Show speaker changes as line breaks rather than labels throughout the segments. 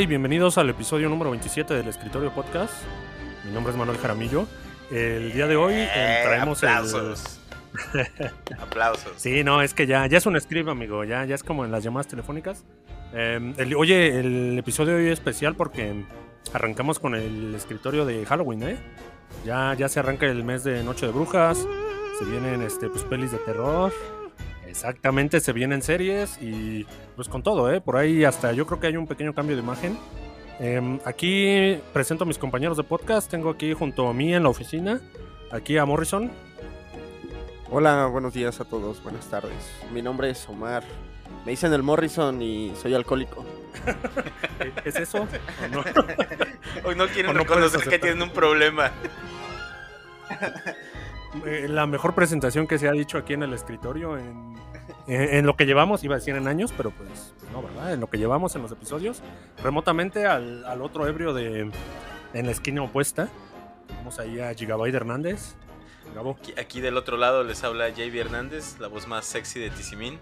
Hola y bienvenidos al episodio número 27 del Escritorio Podcast. Mi nombre es Manuel Jaramillo. El día de hoy eh,
Eh,
traemos
aplausos. Aplausos.
Sí, no, es que ya, ya es un script, amigo. Ya, ya es como en las llamadas telefónicas. Eh, el- oye, el episodio de hoy es especial porque arrancamos con el escritorio de Halloween, ¿eh? Ya, ya se arranca el mes de Noche de Brujas. Se vienen este, pues, pelis de terror. Exactamente, se vienen series y pues con todo, ¿eh? Por ahí hasta yo creo que hay un pequeño cambio de imagen. Em, aquí presento a mis compañeros de podcast. Tengo aquí junto a mí en la oficina, aquí a Morrison.
Hola, buenos días a todos, buenas tardes. Mi nombre es Omar. Me dicen el Morrison y soy alcohólico.
¿Es eso? ¿O no?
Hoy no quieren
O no
reconocer que tienen un problema.
Eh, la mejor presentación que se ha dicho aquí en el escritorio en, en- lo que llevamos, iba a decir en años, pero pues no, ¿verdad? En lo que llevamos en los episodios, remotamente al, al otro ebrio de en la esquina opuesta. Tenemos ahí a Gigabyte Hernández.
Aquí, aquí del otro lado les habla JB Hernández, la voz más sexy de Tizimín.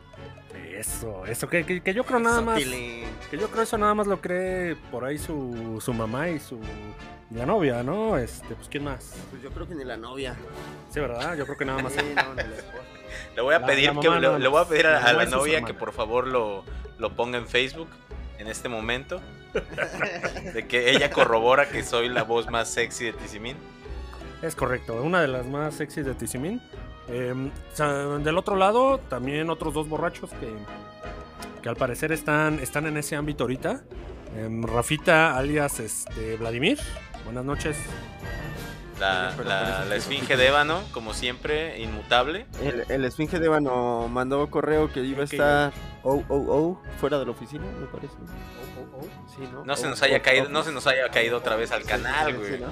Eso, eso, que, que- que yo creo nada más. Que yo creo eso nada más lo cree por ahí su, su mamá y su y la novia, ¿no? Este, pues quién más.
Pues yo creo que ni la novia.
Sí, ¿verdad? Yo creo que nada más.
Sí, no, ni la esposa.
Le voy a
La-
pedir
la
que le, voy a pedir
La
a, la novia que por favor lo, lo ponga en Facebook en este momento. De que ella corrobora que soy la voz más sexy de Tizimín.
Es correcto, una de las más sexys de Tizimín. Eh, sea, del otro lado, también otros dos borrachos que, que al parecer están, están en ese ámbito ahorita. Em, Rafita, alias este, Vladimir. Buenas noches.
La, la- esfinge de ébano, como siempre, inmutable.
El, el esfinge de Ébano mandó correo que iba a estar oh, oh, oh, fuera de la oficina, me parece. Sí, ¿no?
No se
Oh,
nos haya
oh,
caído,
oh.
no se nos haya caído otra vez al
Sí,
canal,
sí,
güey.
sí, ¿no?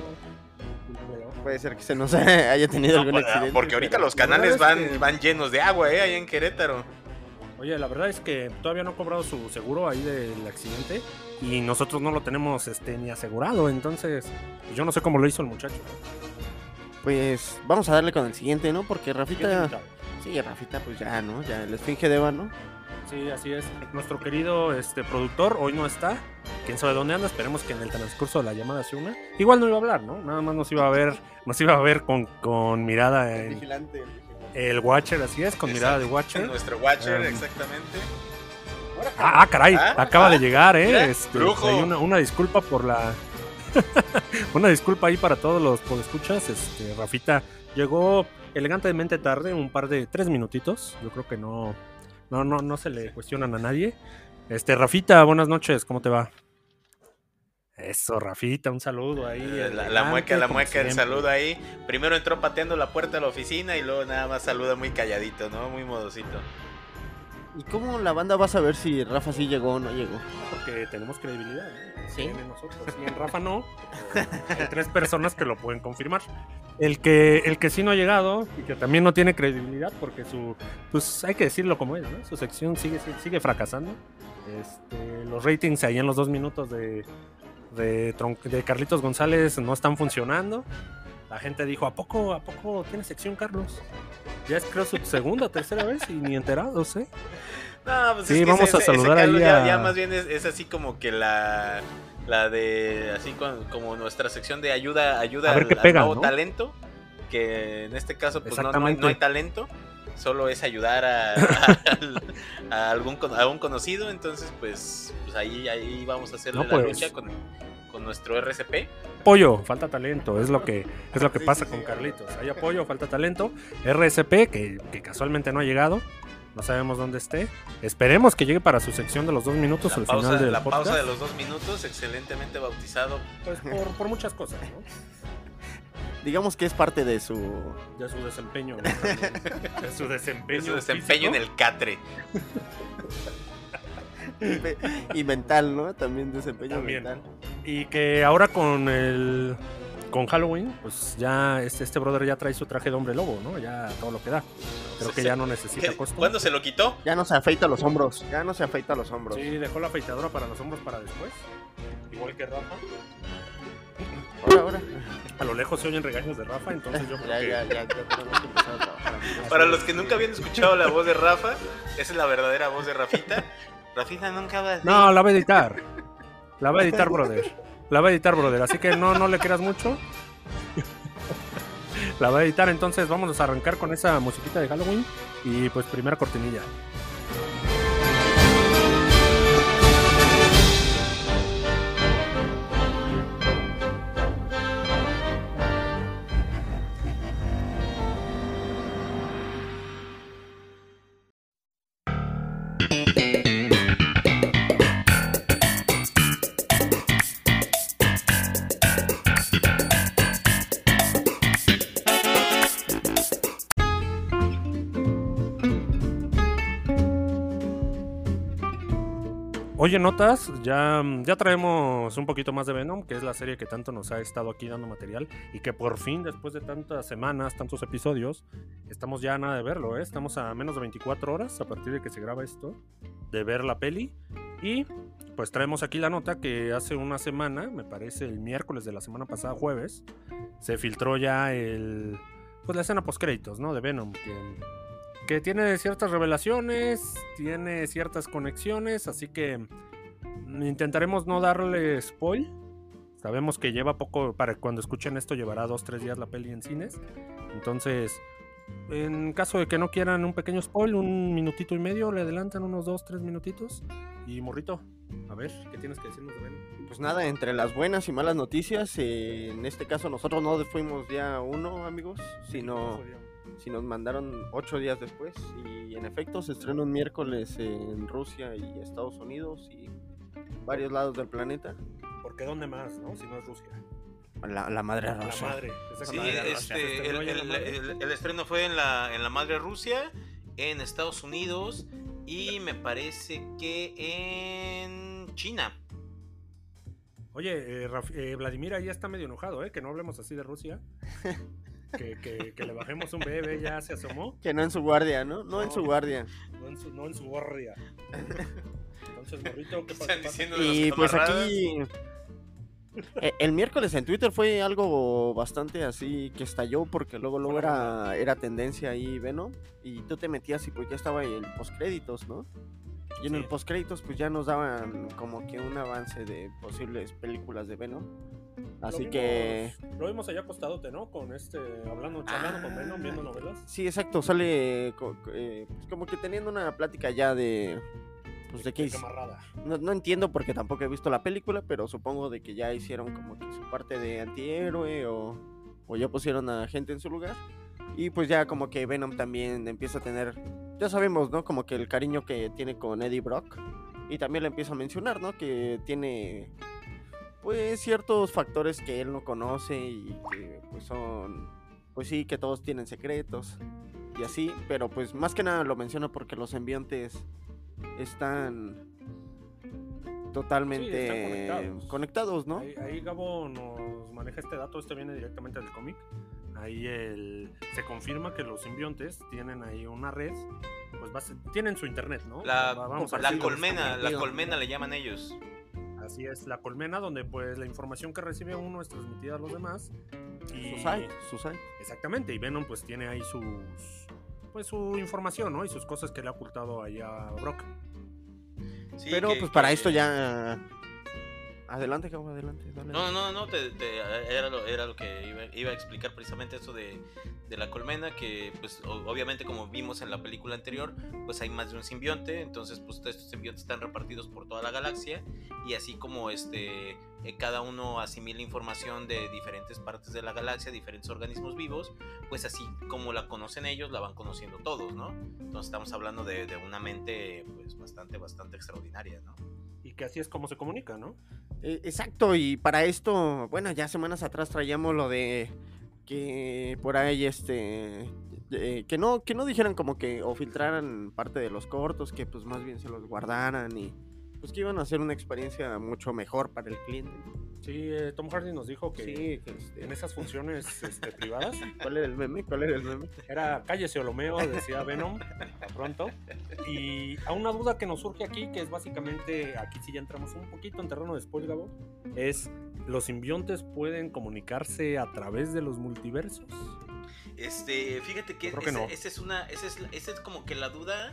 Puede ser que se nos haya tenido
No,
algún
pues,
accidente.
porque ahorita los canales
es
van,
que-
van llenos de agua, ¿eh? Ahí en Querétaro.
Oye, la verdad es que todavía no ha cobrado su seguro ahí del accidente y nosotros no lo tenemos este, ni asegurado, entonces yo no sé cómo lo hizo el muchacho.
Pues vamos a darle con el siguiente, ¿no? Porque Rafita. Sí, Rafita, pues ya, ¿no? Ya el esfinge de Ébano.
Sí, así es. Nuestro querido este, productor hoy no está. Quién sabe dónde anda. Esperemos que en el transcurso de la llamada se una. Igual no iba a hablar, ¿no? Nada más nos iba a ver, nos iba a ver con, con mirada en
vigilante.
el Watcher, así es, con mirada de Watcher.
Nuestro Watcher,
Um,
exactamente.
Ah, ah, caray,
Ah,
acaba
ah,
de llegar, ¿eh?
mira,
Este, hay una, una disculpa por la. una disculpa ahí para todos los podescuchas. Este, Rafita llegó elegantemente tarde, un par de tres minutitos. Yo creo que no, no, no, no se le cuestionan a nadie. Este, Rafita, buenas noches, ¿cómo te va? Eso, Rafita, un saludo ahí.
Eh, La, mueca, la mueca, el saludo ahí. Primero entró pateando la puerta de la oficina y luego nada más saluda muy calladito, ¿no? Muy modosito.
¿Y cómo la banda va a saber si Rafa sí llegó o no llegó?
Porque tenemos credibilidad, ¿eh?
Sí.
En nosotros. Y en Rafa no. Hay tres personas que lo pueden confirmar. El que, el que sí no ha llegado y que también no tiene credibilidad porque su, pues hay que decirlo como es, ¿no? Su sección sigue, sigue, fracasando. Este, los ratings ahí en los dos minutos de, de, de Carlitos González no están funcionando. La gente dijo, ¿a poco, a poco tiene sección Carlos? Ya es creo su segunda o tercera vez y ni enterados, ¿eh?
No, pues
Sí,
es que
vamos
ese-
a saludar ahí
ya,
a-
ya más bien es, es así como que la, la de, así con- como nuestra sección de ayuda, ayuda
A ver
al,
qué
al
pega,
nuevo
¿no?
talento, que en este caso pues no, no hay,
Exactamente.
no hay talento, solo es ayudar a, a- a algún, a un conocido, entonces pues, pues ahí, ahí vamos a hacerle
No,
la
pues.
lucha con, con nuestro RCP.
Apoyo, falta talento, es lo que es lo que
Sí,
pasa
sí,
con
sí.
Carlitos. Hay apoyo, falta talento. RSP, que, que casualmente no ha llegado. No sabemos dónde esté. Esperemos que llegue para su sección de los dos minutos
La
al
pausa,
final del
la
podcast.
pausa de los dos minutos, excelentemente bautizado.
Pues por, por muchas cosas, ¿no?
Digamos que es parte de su...
De su desempeño. ¿no? De su desempeño.
Es su desempeño en
físico.
el catre.
y mental, ¿no? También desempeño
También.
mental.
Y que ahora con el. Con Halloween, pues ya este, este brother ya trae su traje de hombre lobo, ¿no? Ya todo lo que da. Creo que ya no necesita costo.
¿Cuándo se lo quitó?
Ya no se afeita los hombros. Ya no se afeita los hombros.
Sí, dejó la afeitadora para los hombros para después. Igual que Rafa.
Ahora, ahora.
A lo lejos se oyen regaños de Rafa, entonces yo creo
Ya,
que.
ya, ya, ya.
Para los que nunca habían escuchado la voz de Rafa, esa es la verdadera voz de Rafita. Rafita nunca va a decir.
No, la va a editar. La va a editar, brother. La va a editar, brother. Así que no, no le creas mucho. La va a editar, entonces vamos a arrancar con esa musiquita de Halloween. Y pues primera cortinilla. Oye, notas, ya, ya traemos un poquito más de Venom, que es la serie que tanto nos ha estado aquí dando material y que por fin, después de tantas semanas, tantos episodios, estamos ya a nada de verlo, ¿eh? Estamos a menos de 24 horas a partir de que se graba esto, de ver la peli. Y pues traemos aquí la nota que hace una semana, me parece el miércoles de la semana pasada, jueves, se filtró ya el, pues la escena post créditos, ¿no? De Venom, que que tiene ciertas revelaciones, tiene ciertas conexiones, así que intentaremos no darle spoil. Sabemos que lleva poco, para cuando escuchen esto llevará dos, tres días la peli en cines. Entonces, en caso de que no quieran un pequeño spoil, un minutito y medio, le adelantan unos dos, tres minutitos. Y morrito, a ver, ¿qué tienes que decirnos de Venom?
Pues nada, entre las buenas y malas noticias, eh, en este caso nosotros no fuimos día uno, amigos, sino si nos mandaron ocho días después. Y en efecto se estrena un miércoles en Rusia y Estados Unidos y varios lados del planeta.
Porque ¿dónde más, no? Si no es Rusia.
La, la madre
La
Rusia.
madre. esa
Sí,
madre Rusia.
Este, el,
ya en la
el-
madre.
el- el estreno fue en la, en la madre Rusia, en Estados Unidos y me parece que en China.
Oye, eh, Raf- eh, Vladimir ahí está medio enojado, ¿eh? Que no hablemos así de Rusia. que, que- que le bajemos un bebé, ya se asomó.
Que no en su guardia, ¿no? No, en su guardia.
No en su, no en su guardia. Entonces, morrito, ¿qué pasa?
Están diciendo de los
Y pues aquí... eh, El miércoles en Twitter fue algo bastante así que estalló porque luego luego era, era tendencia ahí Venom y tú te metías y pues ya estaba el postcréditos, ¿no? Y en
Sí.
el postcréditos pues ya nos daban como que un avance de posibles películas de Venom. Así
Lo
que
vimos- Lo vimos allá acostadote, ¿no? Con este, hablando, charlando con Venom, viendo novelas.
sí, exacto, sale eh, pues como que teniendo una plática ya de pues de qué
De camarada.
No, no entiendo porque tampoco he visto la película, pero supongo de que ya hicieron como que su parte de antihéroe o, o ya pusieron a gente en su lugar. Y pues ya como que Venom también empieza a tener, ya sabemos, ¿no? Como que el cariño que tiene con Eddie Brock. Y también le empieza a mencionar, ¿no? Que tiene pues ciertos factores que él no conoce y que pues son, pues sí, que todos tienen secretos y así. Pero pues más que nada lo menciona porque los enviantes están totalmente
Sí, están conectados.
conectados, ¿no?
Ahí, ahí Gabo nos maneja este dato, este viene directamente del cómic. Ahí el, se confirma que los simbiontes tienen ahí una red, pues base- tienen su internet, ¿no?
La,
Va- vamos a
la colmena, la colmena le llaman ellos.
Así es, la colmena donde pues la información que recibe uno es transmitida a los demás. Y,
Su site, su site.
Exactamente, y Venom pues tiene ahí sus pues su información, ¿no? Y sus cosas que le ha ocultado ahí a Brock.
Sí,
Pero
que-
pues para
que-
esto ya... Adelante, cabrón, adelante. dale.
No, no, no, te- te- era, lo, era lo que iba, iba a explicar precisamente eso de, de la colmena, que pues obviamente como vimos en la película anterior, pues hay más de un simbionte, entonces pues estos simbiontes están repartidos por toda la galaxia y así como este eh, cada uno asimila información de diferentes partes de la galaxia, diferentes organismos vivos, pues así como la conocen ellos, la van conociendo todos, ¿no? Entonces estamos hablando de, de una mente pues bastante, bastante extraordinaria, ¿no?
Que así es como se comunica, ¿no?
Eh, exacto, y para esto, bueno, ya semanas atrás traíamos lo de que por ahí este eh, que no que no dijeran como que o filtraran parte de los cortos, que pues más bien se los guardaran y pues que iban a hacer una experiencia mucho mejor para el cliente.
Sí, eh, Tom Hardy nos dijo que,
Sí, que, este,
en esas funciones este, privadas
¿Cuál era el meme? ¿Cuál era el meme?
era cállese Olomeo, decía Venom, a pronto. Y a una duda que nos surge aquí, que es básicamente, aquí sí ya entramos un poquito en terreno de spoiler, Gabo, es, ¿los simbiontes pueden comunicarse a través de los multiversos?
Este, fíjate que,
Yo creo que
ese-
no.
esa es una, esa es, esa es como que la duda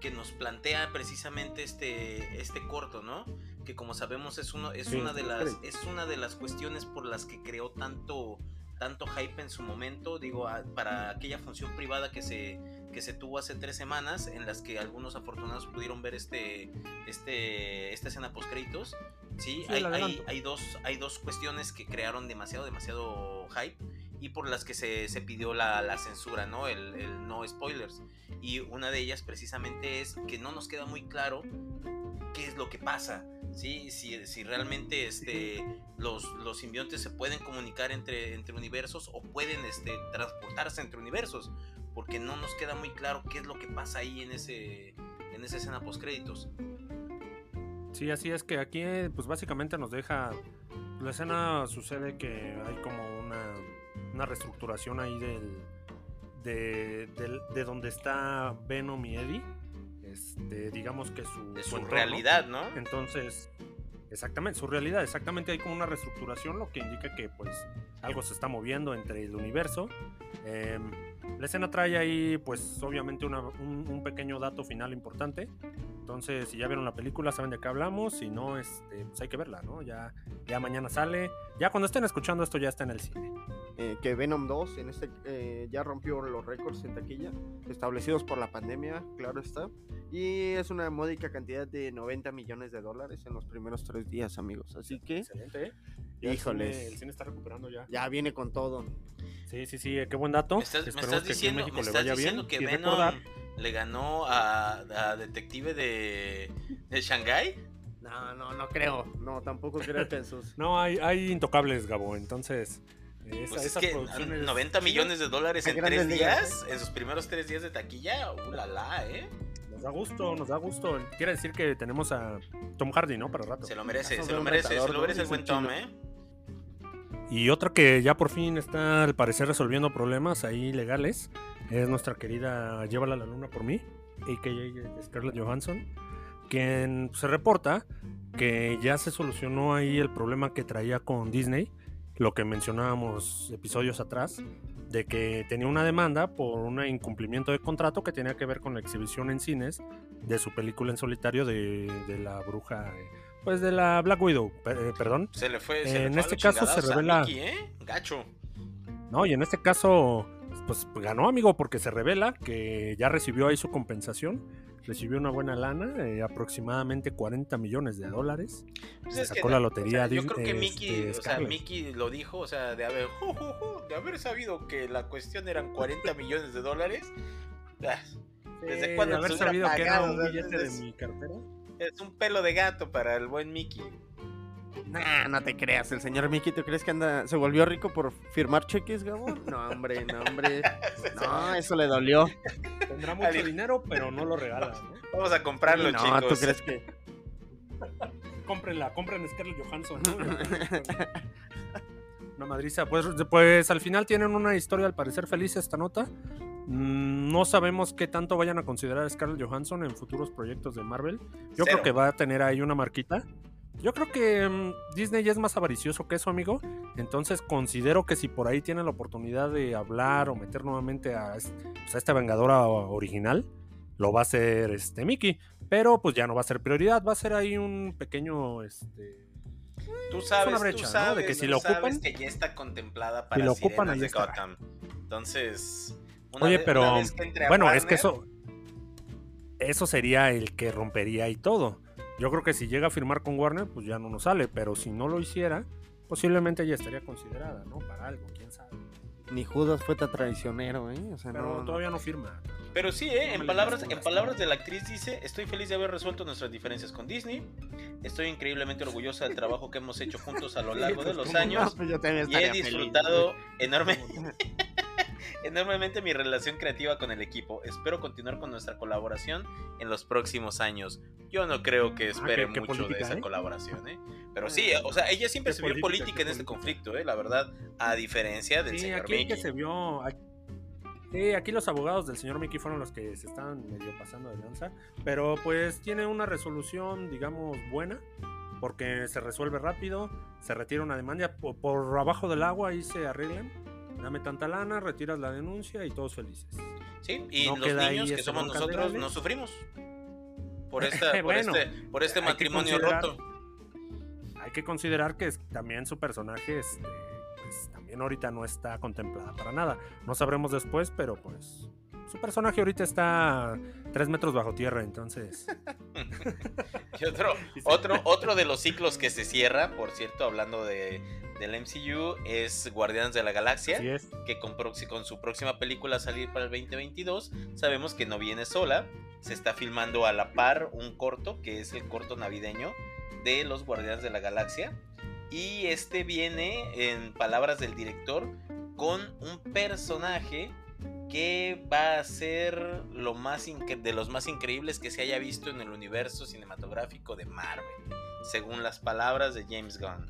que nos plantea precisamente este, este corto, ¿no? Que como sabemos es uno, es
Sí,
una de las,
sí.
es una de las cuestiones por las que creó tanto, tanto hype en su momento, digo, a- para aquella función privada que se, que se tuvo hace tres semanas, en las que algunos afortunados pudieron ver este, este, esta escena post créditos. Sí,
Sí,
hay, hay, hay dos, hay dos cuestiones que crearon demasiado, demasiado hype y por las que se, se pidió la, la censura, ¿no? El, el no spoilers. Y una de ellas precisamente es que no nos queda muy claro qué es lo que pasa. ¿sí? Si, si realmente este, los, los simbiontes se pueden comunicar entre, entre universos o pueden este, transportarse entre universos. Porque no nos queda muy claro qué es lo que pasa ahí en, ese, en esa escena post créditos.
Sí, así es que aquí, pues básicamente nos deja. La escena sucede que hay como una, una reestructuración ahí del, de, donde está Venom y Eddie. Este, digamos que su,
De
su entorno.
realidad, ¿no?
Entonces, exactamente, su realidad, exactamente hay como una reestructuración, lo que indica que pues algo se está moviendo entre el universo. Em, la escena trae ahí pues obviamente una- un, un pequeño dato final importante. Entonces, si ya vieron la película, saben de qué hablamos. Si no, este, pues hay que verla, ¿no? Ya, ya mañana sale. Ya cuando estén escuchando esto, ya está en el cine.
Eh, que Venom 2 en este eh, ya rompió los récords en taquilla establecidos por la pandemia, claro está. Y es una módica cantidad de 90 millones de dólares en los primeros tres días, amigos. Así que
Excelente, ¿eh? El
Híjoles.
cine- El cine, está recuperando ya.
ya viene con todo.
Sí, sí, sí, eh, qué buen dato.
Me estás, me
Esperemos
estás
que aquí en
diciendo,
México
me
le
estás diciendo que Venom
recordar-
le ganó a, a Detective de, de Shanghai.
No, no, no creo. No, tampoco creo que sus.
No, hay, hay intocables, Gabo. Entonces, esa-
Pues es que
producciones
90 millones de dólares en tres
ligas,
días, en sus primeros tres días de taquilla, uh, la la, eh.
Nos da gusto, nos da gusto. Quiere decir que tenemos a Tom Hardy, ¿no? Para rato.
Se lo merece, se lo merece,
retador,
se lo
¿no?
merece el buen
el
Tom, eh.
Y otra que ya por fin está al parecer resolviendo problemas ahí legales es nuestra querida Llévala a la luna por mí, a.k.a. Scarlett Johansson, quien se reporta que ya se solucionó ahí el problema que traía con Disney, lo que mencionábamos episodios atrás, de que tenía una demanda por un incumplimiento de contrato que tenía que ver con la exhibición en cines de su película en solitario de, de la bruja, pues de la Black Widow, eh, perdón.
Se le fue, se le
En
fue
este caso se revela-
Mickey, eh. Gacho.
No, y en este caso, pues ganó, amigo, porque se revela que ya recibió ahí su compensación. Recibió una buena lana, eh, aproximadamente 40 millones de dólares.
Pues
Se
es que,
sacó la
o
lotería
sea, yo creo que
este,
Mickey, o sea. Mickey lo dijo, o sea, de haber, de haber sabido que la cuestión eran 40 millones de dólares. ah, ¿Desde cuándo
de haber sabido que era
pagado?
un
O
billete de mi cartera.
Es un pelo de gato para el buen Mickey.
Nah, no te creas. El señor Mickey, ¿tú crees que anda, se volvió rico por firmar cheques, Gabo? No, hombre, no, hombre. No, eso le dolió.
Tendrá mucho dinero, pero no lo regala, ¿no?
Vamos a comprarlo,
no,
chicos.
¿tú crees que.?
Cómprenla, compren Scarlett Johansson. ¿no? Una madriza. Pues, pues al final tienen una historia al parecer feliz esta nota. Mm, No sabemos qué tanto vayan a considerar a Scarlett Johansson en futuros proyectos de Marvel. Yo
Cero.
creo que va a tener ahí una marquita. Yo creo que mm, Disney ya es más avaricioso que eso, amigo. Entonces considero que si por ahí tienen la oportunidad de hablar o meter nuevamente a, pues, a esta Vengadora original, lo va a hacer este Mickey. Pero pues ya no va a ser prioridad, va a ser ahí un pequeño este,
Tú sabes,
una brecha,
tú
¿no?
sabes,
De que si lo
sabes
ocupan-
que ya está contemplada para
lo ocupan, ahí
de. Gotham. Entonces, una
Oye,
vez-
pero
una vez que entre a
bueno, es que eso eso sería el que rompería y todo. Yo creo que si llega a firmar con Warner, pues ya no nos sale, pero si no lo hiciera, posiblemente ya estaría considerada, ¿no? Para algo, quién sabe.
Ni Judas fue tan traicionero, ¿eh? O sea,
Pero
no,
todavía no firma.
Pero sí, ¿eh?
No
en, palabras, en palabras de la actriz dice, estoy feliz de haber resuelto nuestras diferencias con Disney. Estoy increíblemente orgullosa del trabajo que hemos hecho juntos a lo largo de
pues,
los años.
Pues
Y he
estaría feliz,
disfrutado enorme, enormemente mi relación creativa con el equipo. Espero continuar con nuestra colaboración en los próximos años. Yo no creo que espere
Ah, qué- qué
mucho de
política,
esa
¿eh?
colaboración, ¿eh? Pero sí, o sea, ella siempre se vio
política,
política en este conflicto, ¿eh? La verdad, a diferencia del
Sí,
señor
aquí el que
Mickey.
se vio. aquí- Sí, aquí los abogados del señor Mickey fueron los que se estaban medio pasando de lanza. Pero pues tiene una resolución, digamos, buena. Porque se resuelve rápido. Se retira una demanda. Por, por abajo del agua ahí se arreglan. Dame tanta lana, retiras la denuncia y todos felices.
Sí, y
No
los niños que somos nosotros no sufrimos. Por, esta, por
Bueno,
este, por este matrimonio roto.
Hay que considerar que también su personaje este, pues, también ahorita no está contemplada para nada. No sabremos después, pero pues su personaje ahorita está tres metros bajo tierra, entonces.
Y otro, otro, otro de los ciclos que se cierra, por cierto, hablando de, del MCU, es Guardianes de la Galaxia.
Es.
que con, con su próxima película a salir para el 2022, sabemos que no viene sola, se está filmando a la par un corto, que es el corto navideño de los Guardianes de la Galaxia, y este viene, en palabras del director, con un personaje que va a ser lo más de los más increíbles que se haya visto en el universo cinematográfico de Marvel, según las palabras de James Gunn.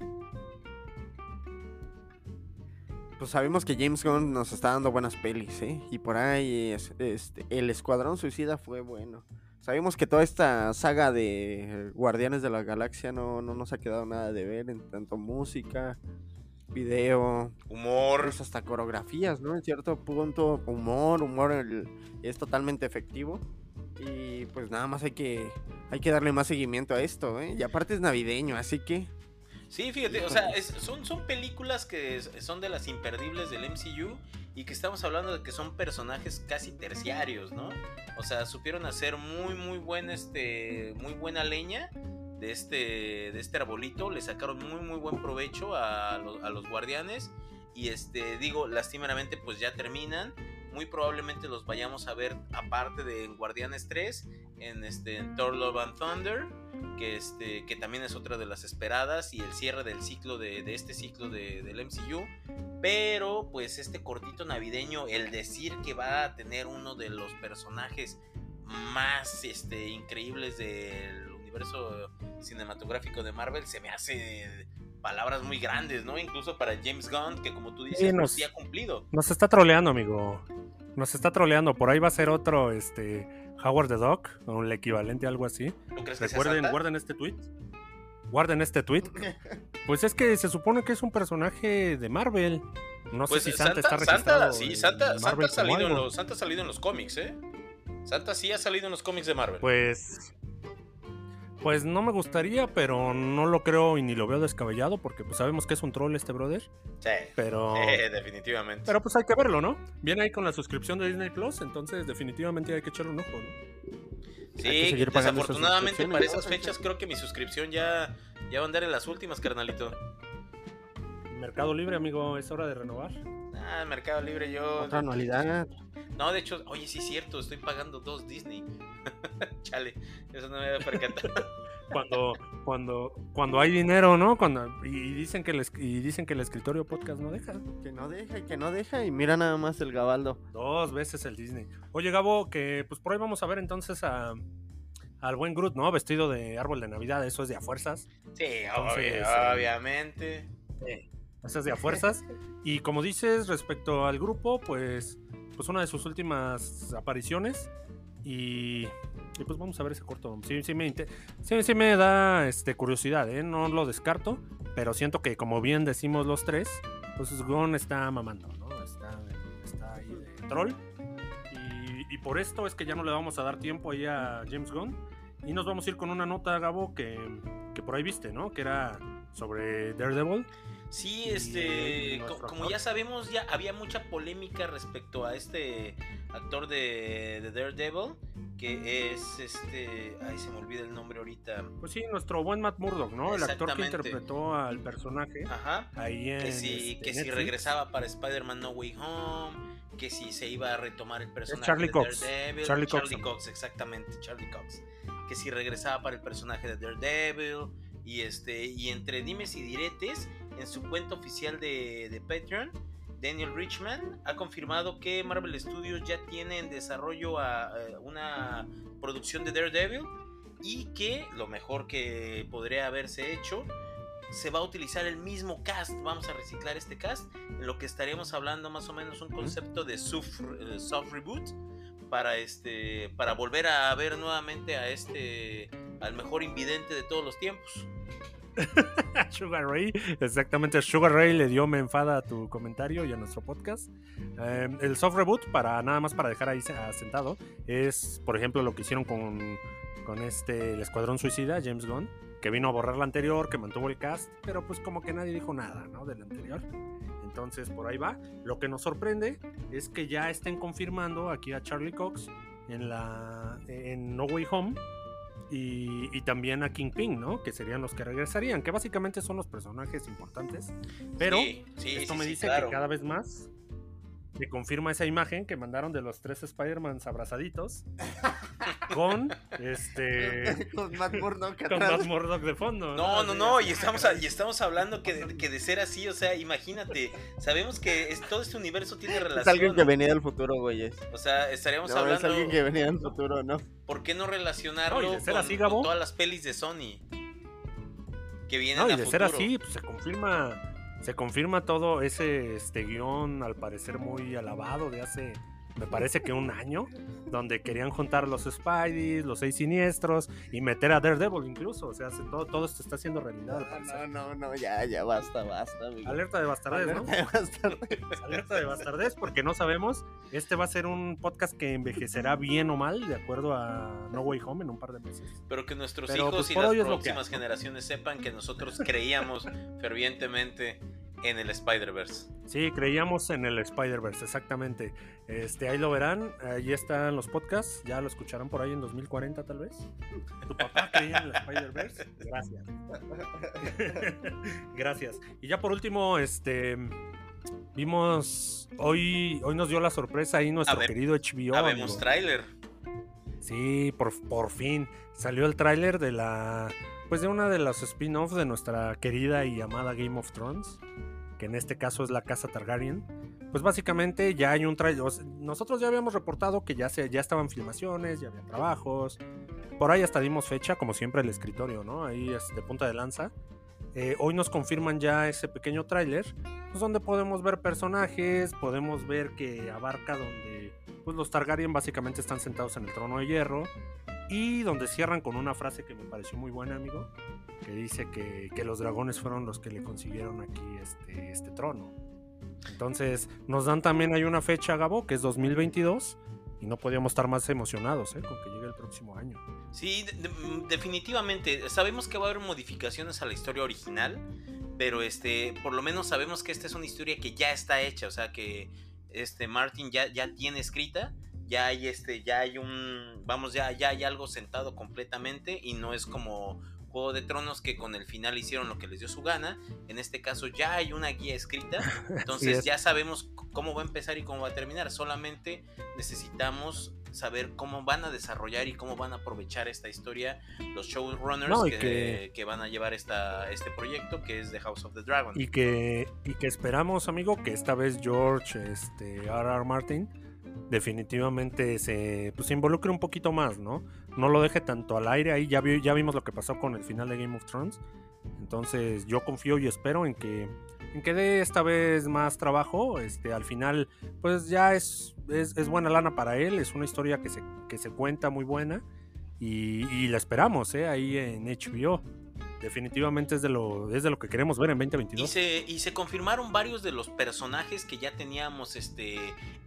Pues sabemos que James Gunn nos está dando buenas pelis, ¿eh? Y por ahí es- este, el Escuadrón Suicida fue bueno. Sabemos que toda esta saga de Guardianes de la Galaxia no, no nos ha quedado nada de ver en tanto música, video,
Humor,
pues hasta coreografías, ¿no? En cierto punto, humor, humor el- es totalmente efectivo. Y pues nada más hay que, hay que darle más seguimiento a esto, ¿eh? Y aparte es navideño, así que...
Sí, fíjate, o sea, es- son, son películas que son de las imperdibles del MCU y que estamos hablando de que son personajes casi terciarios, ¿no? O sea, supieron hacer muy, muy buen, este, muy buena leña de este, de este arbolito, le sacaron muy, muy buen provecho a, los- a los guardianes y, este, digo, lastimeramente pues ya terminan. Muy probablemente los vayamos a ver aparte de en Guardianes 3, en, este, en Thor Love and Thunder que, este, que también es otra de las esperadas y el cierre del ciclo de, de este ciclo de- del MCU. Pero pues este cortito navideño, el decir que va a tener uno de los personajes más este, increíbles del universo cinematográfico de Marvel, se me hace palabras muy grandes, ¿no? Incluso para James Gunn, que como tú dices,
Sí,
pues,
nos-
sí ha cumplido.
Nos está troleando, amigo. Nos está troleando. Por ahí va a ser otro, este, Howard the Duck, o el equivalente a algo así.
¿Tú crees que
Recuerden, guarden este tweet. Guarden este tweet. Pues es que se supone que es un personaje de Marvel. No
Pues
sé si Santa, está registrado.
Santa, sí,
en
Santa, Santa,
Marvel
ha salido en los, Santa ha salido en los cómics, ¿eh? Santa sí ha salido en los cómics de Marvel.
Pues. Pues no me gustaría, pero no lo creo y ni lo veo descabellado, porque pues sabemos que es un troll este brother.
sí,
Pero.
eh, definitivamente.
Pero pues hay que verlo, ¿no? Viene ahí con la suscripción de Disney Plus, entonces definitivamente hay que echarle un ojo, ¿no?
Sí,
esas
desafortunadamente para esas fechas creo que mi suscripción ya, ya va a andar en las últimas, carnalito.
Mercado Libre, amigo, es hora de renovar.
Ah, Mercado Libre yo...
Otra anualidad.
No, de hecho, oye, sí es cierto, estoy pagando dos Disney. Chale, eso no me había percatado.
Cuando, cuando, cuando hay dinero, ¿no? Cuando, y dicen que el, y dicen que el escritorio podcast no deja.
Que no deja y que no deja. Y mira nada más el gabaldo.
Dos veces el Disney. Oye, Gabo, que pues por ahí vamos a ver entonces a, al buen Groot, ¿no? Vestido de árbol de Navidad, eso es de a fuerzas.
Sí,
Entonces,
obvio-
eh,
obviamente.
Eso es de a fuerzas. Y como dices, respecto al grupo, pues, pues una de sus últimas apariciones. Y, y pues vamos a ver ese corto. Sí, sí me, sí, sí me da este, curiosidad, ¿eh? No lo descarto. Pero siento que, como bien decimos los tres, pues Gon está mamando, ¿no? Está, está ahí de troll. Y, y por esto es que ya no le vamos a dar tiempo ahí a James Gunn. Y nos vamos a ir con una nota, Gabo, que, que por ahí viste, ¿no? Que era sobre Daredevil.
Sí,
Y
este, co- como ya sabemos, ya había mucha polémica respecto a este actor de, de Daredevil, que es este, ay se me olvida el nombre ahorita.
Pues sí, nuestro buen Matt Murdock, ¿no? El actor que interpretó al personaje.
Ajá.
Ahí en
que si,
este,
que si regresaba para Spider-Man No Way Home, que si se iba a retomar el personaje
Charlie
de
Cox.
Daredevil,
Charlie
Charlie,
Cox.
Cox, exactamente, Charlie Cox. Que si regresaba para el personaje de Daredevil y este y entre dimes y diretes en su cuenta oficial de, de Patreon Daniel Richman ha confirmado que Marvel Studios ya tiene en desarrollo a, a una producción de Daredevil y que lo mejor que podría haberse hecho se va a utilizar el mismo cast, vamos a reciclar este cast, en lo que estaremos hablando más o menos un concepto de soft, eh, soft reboot para este para volver a ver nuevamente a este al mejor invidente de todos los tiempos.
Sugar Ray, exactamente. Sugar Ray le dio me enfada a tu comentario y a nuestro podcast. Eh, el soft reboot, para nada más para dejar ahí se- asentado, es por ejemplo lo que hicieron con, con este el Escuadrón Suicida, James Gunn, que vino a borrar la anterior, que mantuvo el cast, pero pues como que nadie dijo nada, ¿no? Del anterior. Entonces por ahí va. Lo que nos sorprende es que ya estén confirmando aquí a Charlie Cox en la en No Way Home y, y también a Kingpin, ¿no? Que serían los que regresarían, que básicamente son los personajes importantes. Pero
Sí, sí,
esto
sí,
me
sí,
dice
claro.
que cada vez más se confirma esa imagen que mandaron de los tres Spider-Mans abrazaditos con este
con Matt Murdock
con
atrás.
Matt Murdock de fondo.
No, no, no,
así.
y estamos, a- y estamos hablando que de, que de ser así, o sea, imagínate, sabemos que es- todo este universo tiene
Es
relación.
alguien que venía del futuro, güeyes.
O sea, estaríamos
No, es
hablando,
alguien que venía del futuro, ¿no?
¿por qué no relacionarlo
No,
con,
así,
con todas las pelis de Sony? Que vienen
No, y
a
de ser así, pues se confirma, se confirma todo ese este guion, al parecer muy alabado de hace, me parece que un año, donde querían juntar los Spideys, los seis siniestros y meter a Daredevil incluso. O sea, se- todo, todo esto está siendo realidad. al
No, no, no, no, ya, ya, basta, basta, amigo.
Alerta de bastardez, ¿no?
Alerta de bastardez.
Alerta de bastardez, porque no sabemos. Este va a ser un podcast que envejecerá bien o mal, de acuerdo a No Way Home en un par de meses.
Pero que nuestros
Pero,
hijos
pues,
y las próximas
¿no?
generaciones sepan que nosotros creíamos fervientemente en el Spider-Verse.
Sí, creíamos en el Spider-Verse, exactamente. Este, ahí lo verán, ahí están los podcasts, ya lo escucharán por ahí en 2040 tal vez. ¿Tu papá creía en el Spider-Verse? Gracias. Gracias. Y ya por último, este vimos hoy hoy nos dio la sorpresa ahí nuestro querido HBO. Amigo.
tráiler.
Sí, por, por fin salió el tráiler de la pues de una de los spin-offs de nuestra querida y amada Game of Thrones, que en este caso es la casa Targaryen. Pues básicamente ya hay un sea, nosotros ya habíamos reportado que ya se ya estaban filmaciones, ya había trabajos. Por ahí hasta dimos fecha, como siempre el escritorio, ¿no? Ahí es de punta de lanza. Eh, hoy nos confirman ya ese pequeño tráiler, pues donde podemos ver personajes, podemos ver que abarca donde pues los Targaryen básicamente están sentados en el trono de hierro y donde cierran con una frase que me pareció muy buena, amigo, que dice que, que los dragones fueron los que le consiguieron aquí este, este trono. Entonces nos dan también hay una fecha, Gabo, que es 2022 y no podíamos estar más emocionados ¿eh? con que llegue el próximo año.
Sí, de- de- definitivamente. Sabemos que va a haber modificaciones a la historia original, pero este, por lo menos sabemos que esta es una historia que ya está hecha, o sea que este Martin ya, ya tiene escrita, ya hay este, ya hay un, vamos, ya, ya hay algo sentado completamente y no es como Juego de Tronos que con el final hicieron lo que les dio su gana. En este caso ya hay una guía escrita, entonces
es.
ya sabemos cómo va a empezar y cómo va a terminar. Solamente necesitamos saber cómo van a desarrollar y cómo van a aprovechar esta historia los showrunners
No, y
que,
que-
que van a llevar esta, este proyecto que es The House of the Dragon.
Y que, y que esperamos, amigo, que esta vez George, este, R.R. Martin, definitivamente se, pues, se involucre un poquito más, ¿no? No lo deje tanto al aire. Ahí ya, vi- ya vimos lo que pasó con el final de Game of Thrones. Entonces yo confío y espero en que, en que dé esta vez más trabajo. Este, al final, pues ya es, es, buena lana para él. Es una historia que se, que se cuenta muy buena. Y, y la esperamos, ¿eh? Ahí en HBO. Definitivamente es de lo, es de lo que queremos ver en
Y
2022.
se, y se confirmaron varios de los personajes que ya teníamos este,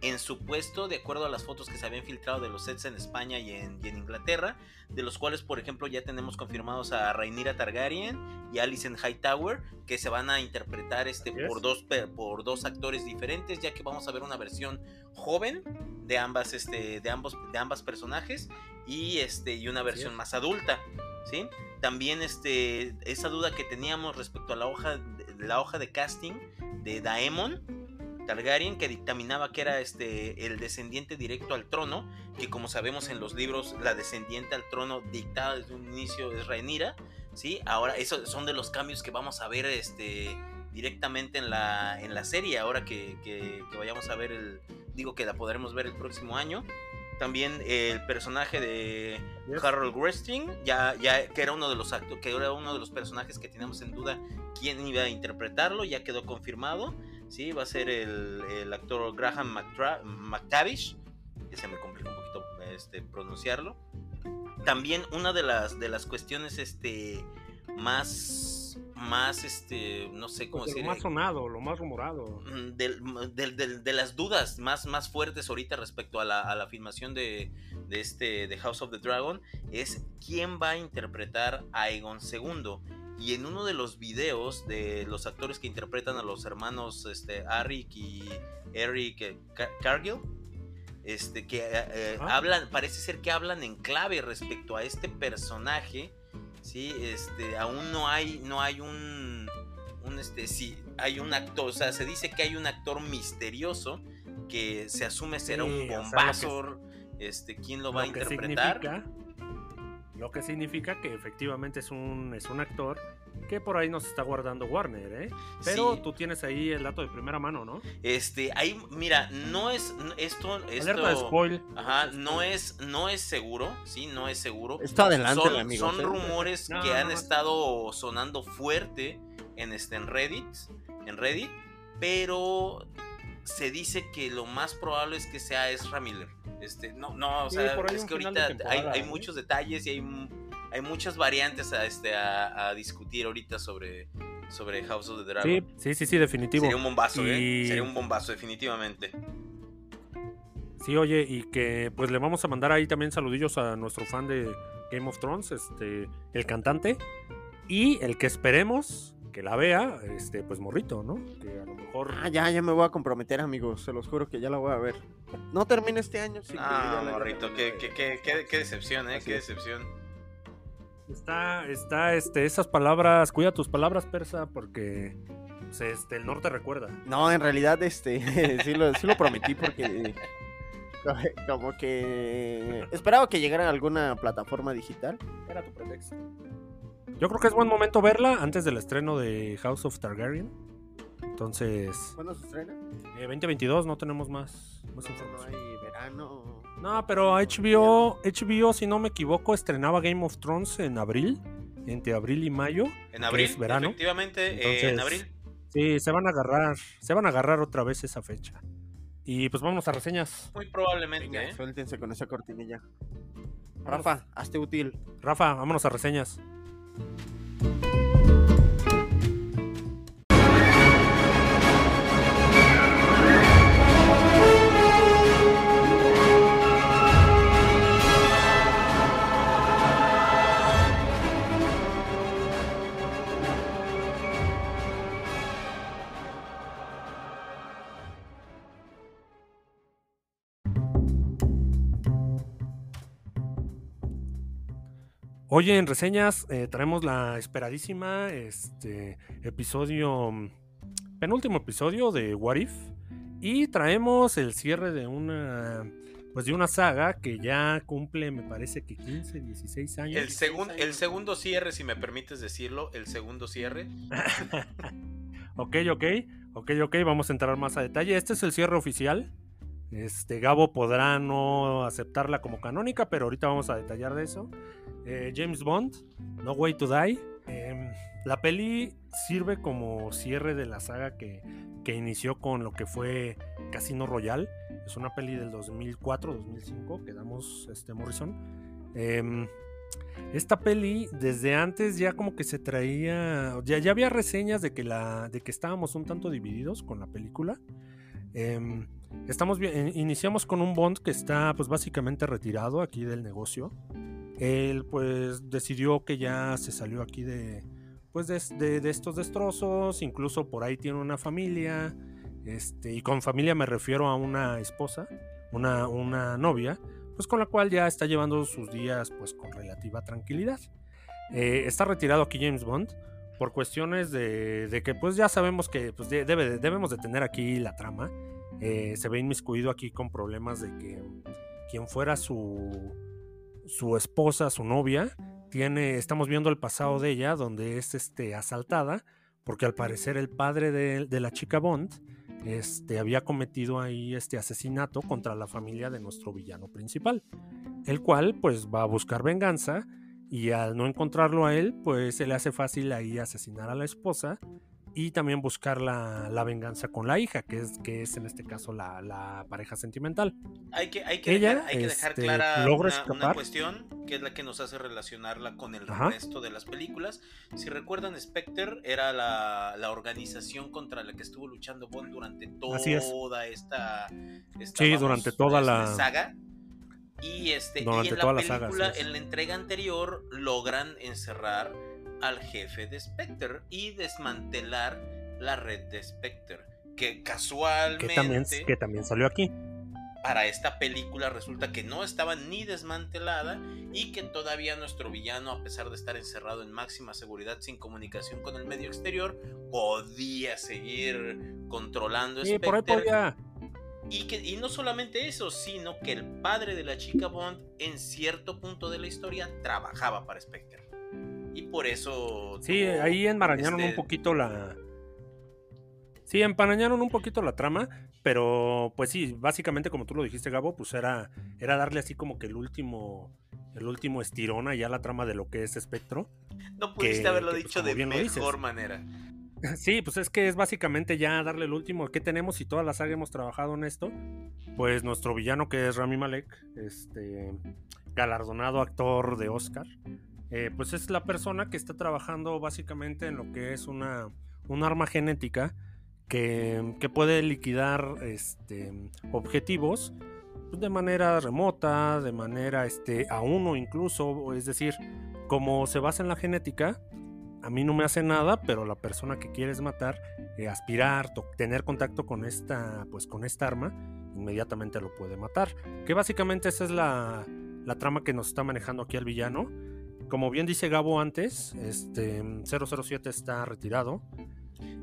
en su puesto, de acuerdo a las fotos que se habían filtrado de los sets en España y en, y en Inglaterra, de los cuales, por ejemplo, ya tenemos confirmados a Rhaenyra Targaryen y Alicent Hightower, que se van a interpretar este, por, dos, por dos actores diferentes, ya que vamos a ver una versión joven de ambas, este, de ambos, de ambas personajes y este y una versión más adulta, ¿sí? También este esa duda que teníamos respecto a la hoja la hoja de casting de Daemon Targaryen que dictaminaba que era este el descendiente directo al trono, que como sabemos en los libros la descendiente al trono dictada desde un inicio es Rhaenyra, ¿sí? Ahora esos son de los cambios que vamos a ver este directamente en la, en la serie, ahora que, que, vayamos a ver el, digo que la podremos ver el próximo año. También el personaje de Harold Westing, ya, ya que era uno de los actos, que era uno de los personajes que teníamos en duda quién iba a interpretarlo, ya quedó confirmado. Sí, va a ser el, el actor Graham McTavish, que se me complica un poquito este, pronunciarlo. También una de las, de las cuestiones este, más más, este, no sé cómo
decir. Lo más sonado, lo más rumorado.
Mm, de, las dudas más, más fuertes ahorita respecto a la, a la filmación de, de, este, de House of the Dragon es quién va a interpretar a Aegon II. Y en uno de los videos de los actores que interpretan a los hermanos este, Arik y Eric eh, Cargill, este, que eh, eh, hablan, parece ser que hablan en clave respecto a este personaje ¿sí? Este, aún no hay, no hay un, un este, sí, hay un actor, o sea, se dice que hay un actor misterioso que se asume será un bombazo, este, ¿quién lo va a interpretar?
lo que significa que efectivamente es un, es un actor que por ahí nos está guardando Warner, ¿eh? Pero tú tienes ahí el dato de primera mano, ¿no?
Este, ahí, mira, no es esto, esto
de spoil.
Ajá, no es, no es seguro, sí, no es seguro.
Está adelante,
son,
amigo.
Son rumores que han estado sonando fuerte en este, en Reddit, en Reddit, pero se dice que lo más probable es que sea Ezra Miller. Este, no, no, o sea, es que ahorita hay, hay ¿eh? muchos detalles y hay hay muchas variantes a, este, a, discutir ahorita sobre, sobre House of the Dragon.
Sí, sí, sí, definitivo.
Sería un bombazo, ¿eh? Sería un bombazo, definitivamente.
Sí, oye, y que pues le vamos a mandar ahí también saludillos a nuestro fan de Game of Thrones, este, el cantante, y el que esperemos que la vea, este, pues morrito, ¿no? Que a lo mejor.
Ah, ya, ya me voy a comprometer, amigos. Se los juro que ya la voy a ver. No termine este año.
Sí, ah, morrito, qué, qué, qué, qué, decepción, ¿eh? qué decepción.
Está, está, este, esas palabras, cuida tus palabras, persa, porque pues, este, el norte recuerda.
No, en realidad, este, sí lo, sí lo prometí porque como que esperaba que llegara a alguna plataforma digital. Era tu pretexto.
Yo creo que es buen momento verla antes del estreno de House of Targaryen. Entonces.
¿Cuándo se estrena?
2022, eh, no tenemos más,
más información. No hay verano.
No, pero HBO, HBO, si no me equivoco, estrenaba Game of Thrones en abril, entre abril y mayo.
En abril, verano. efectivamente, eh, en abril.
Sí, se van a agarrar, se van a agarrar otra vez esa fecha. Y pues vamos a reseñas.
Muy probablemente. ¿eh?
Suéltense con esa cortinilla. Rafa, hazte útil.
Rafa, vámonos a reseñas. Hoy en reseñas eh, traemos la esperadísima este episodio, penúltimo episodio de What If y traemos el cierre de una pues de una saga que ya cumple me parece que 15, 16 años.
El, el segundo cierre, si me permites decirlo, el segundo cierre.
ok, ok, ok, ok, vamos a entrar más a detalle. Este es el cierre oficial. Este, Gabo podrá no aceptarla como canónica, pero ahorita vamos a detallar de eso. Eh, James Bond, No Way to Die. Em, la peli sirve como cierre de la saga que, inició con lo que fue Casino Royale. Es una peli del 2004-2005 que damos este Morrison. Em, esta peli desde antes ya como que se traía, ya, ya había reseñas de que, la, de que estábamos un tanto divididos con la película. Em, estamos bien, iniciamos con un Bond que está pues básicamente retirado aquí del negocio. Él pues decidió que ya se salió aquí de pues de, estos destrozos, incluso por ahí tiene una familia, este, y con familia me refiero a una esposa, una, una novia, pues con la cual ya está llevando sus días pues con relativa tranquilidad. Eh, está retirado aquí James Bond por cuestiones de, que pues ya sabemos que pues, debe, debemos de tener aquí la trama. Eh, se ve inmiscuido aquí con problemas de que quien fuera su, su esposa, su novia, tiene, estamos viendo el pasado de ella, donde es este, asaltada, porque al parecer el padre de, la chica Bond este, había cometido ahí este asesinato contra la familia de nuestro villano principal, el cual pues va a buscar venganza y al no encontrarlo a él, pues se le hace fácil ahí asesinar a la esposa y también buscar la, venganza con la hija, que es, que es en este caso la, pareja sentimental.
Hay que, hay que dejar, hay que dejar este, clara una, cuestión que es la que nos hace relacionarla con el resto de las películas. Si recuerdan, Spectre era la, organización contra la que estuvo luchando Bond durante toda esta,
esta, sí, durante toda la
saga. Y, este, y en la película, en la entrega anterior, logran encerrar al jefe de Spectre y desmantelar la red de Spectre. Que casualmente.
Que también, que también salió aquí.
Para esta película resulta que no estaba ni desmantelada y que todavía nuestro villano, a pesar de estar encerrado en máxima seguridad sin comunicación con el medio exterior, podía seguir controlando
sí, Spectre.
Y, que, y no solamente eso, sino que el padre de la chica Bond en cierto punto de la historia trabajaba para Spectre. Y por eso.
Sí, ahí enmarañaron un este poquito la. Sí, emparañaron un poquito la trama, pero pues sí, básicamente como tú lo dijiste, Gabo, pues era, era darle así como que el último, el último estirón allá a la trama de lo que es Espectro.
No pudiste haberlo pues, dicho de mejor manera.
Sí, pues es que es básicamente ya darle el último. ¿Qué tenemos? Si toda la saga hemos trabajado en esto, pues nuestro villano que es Rami Malek, este galardonado actor de Oscar, eh, pues es la persona que está trabajando básicamente en lo que es una, un arma genética que, puede liquidar este, objetivos de manera remota, de manera este, a uno incluso, es decir, como se basa en la genética, a mí no me hace nada, pero la persona que quieres matar, eh, aspirar, tener contacto con esta, pues con esta arma, inmediatamente lo puede matar. Que básicamente esa es la, la trama que nos está manejando aquí el villano como bien dice Gabo antes, este 007 está retirado.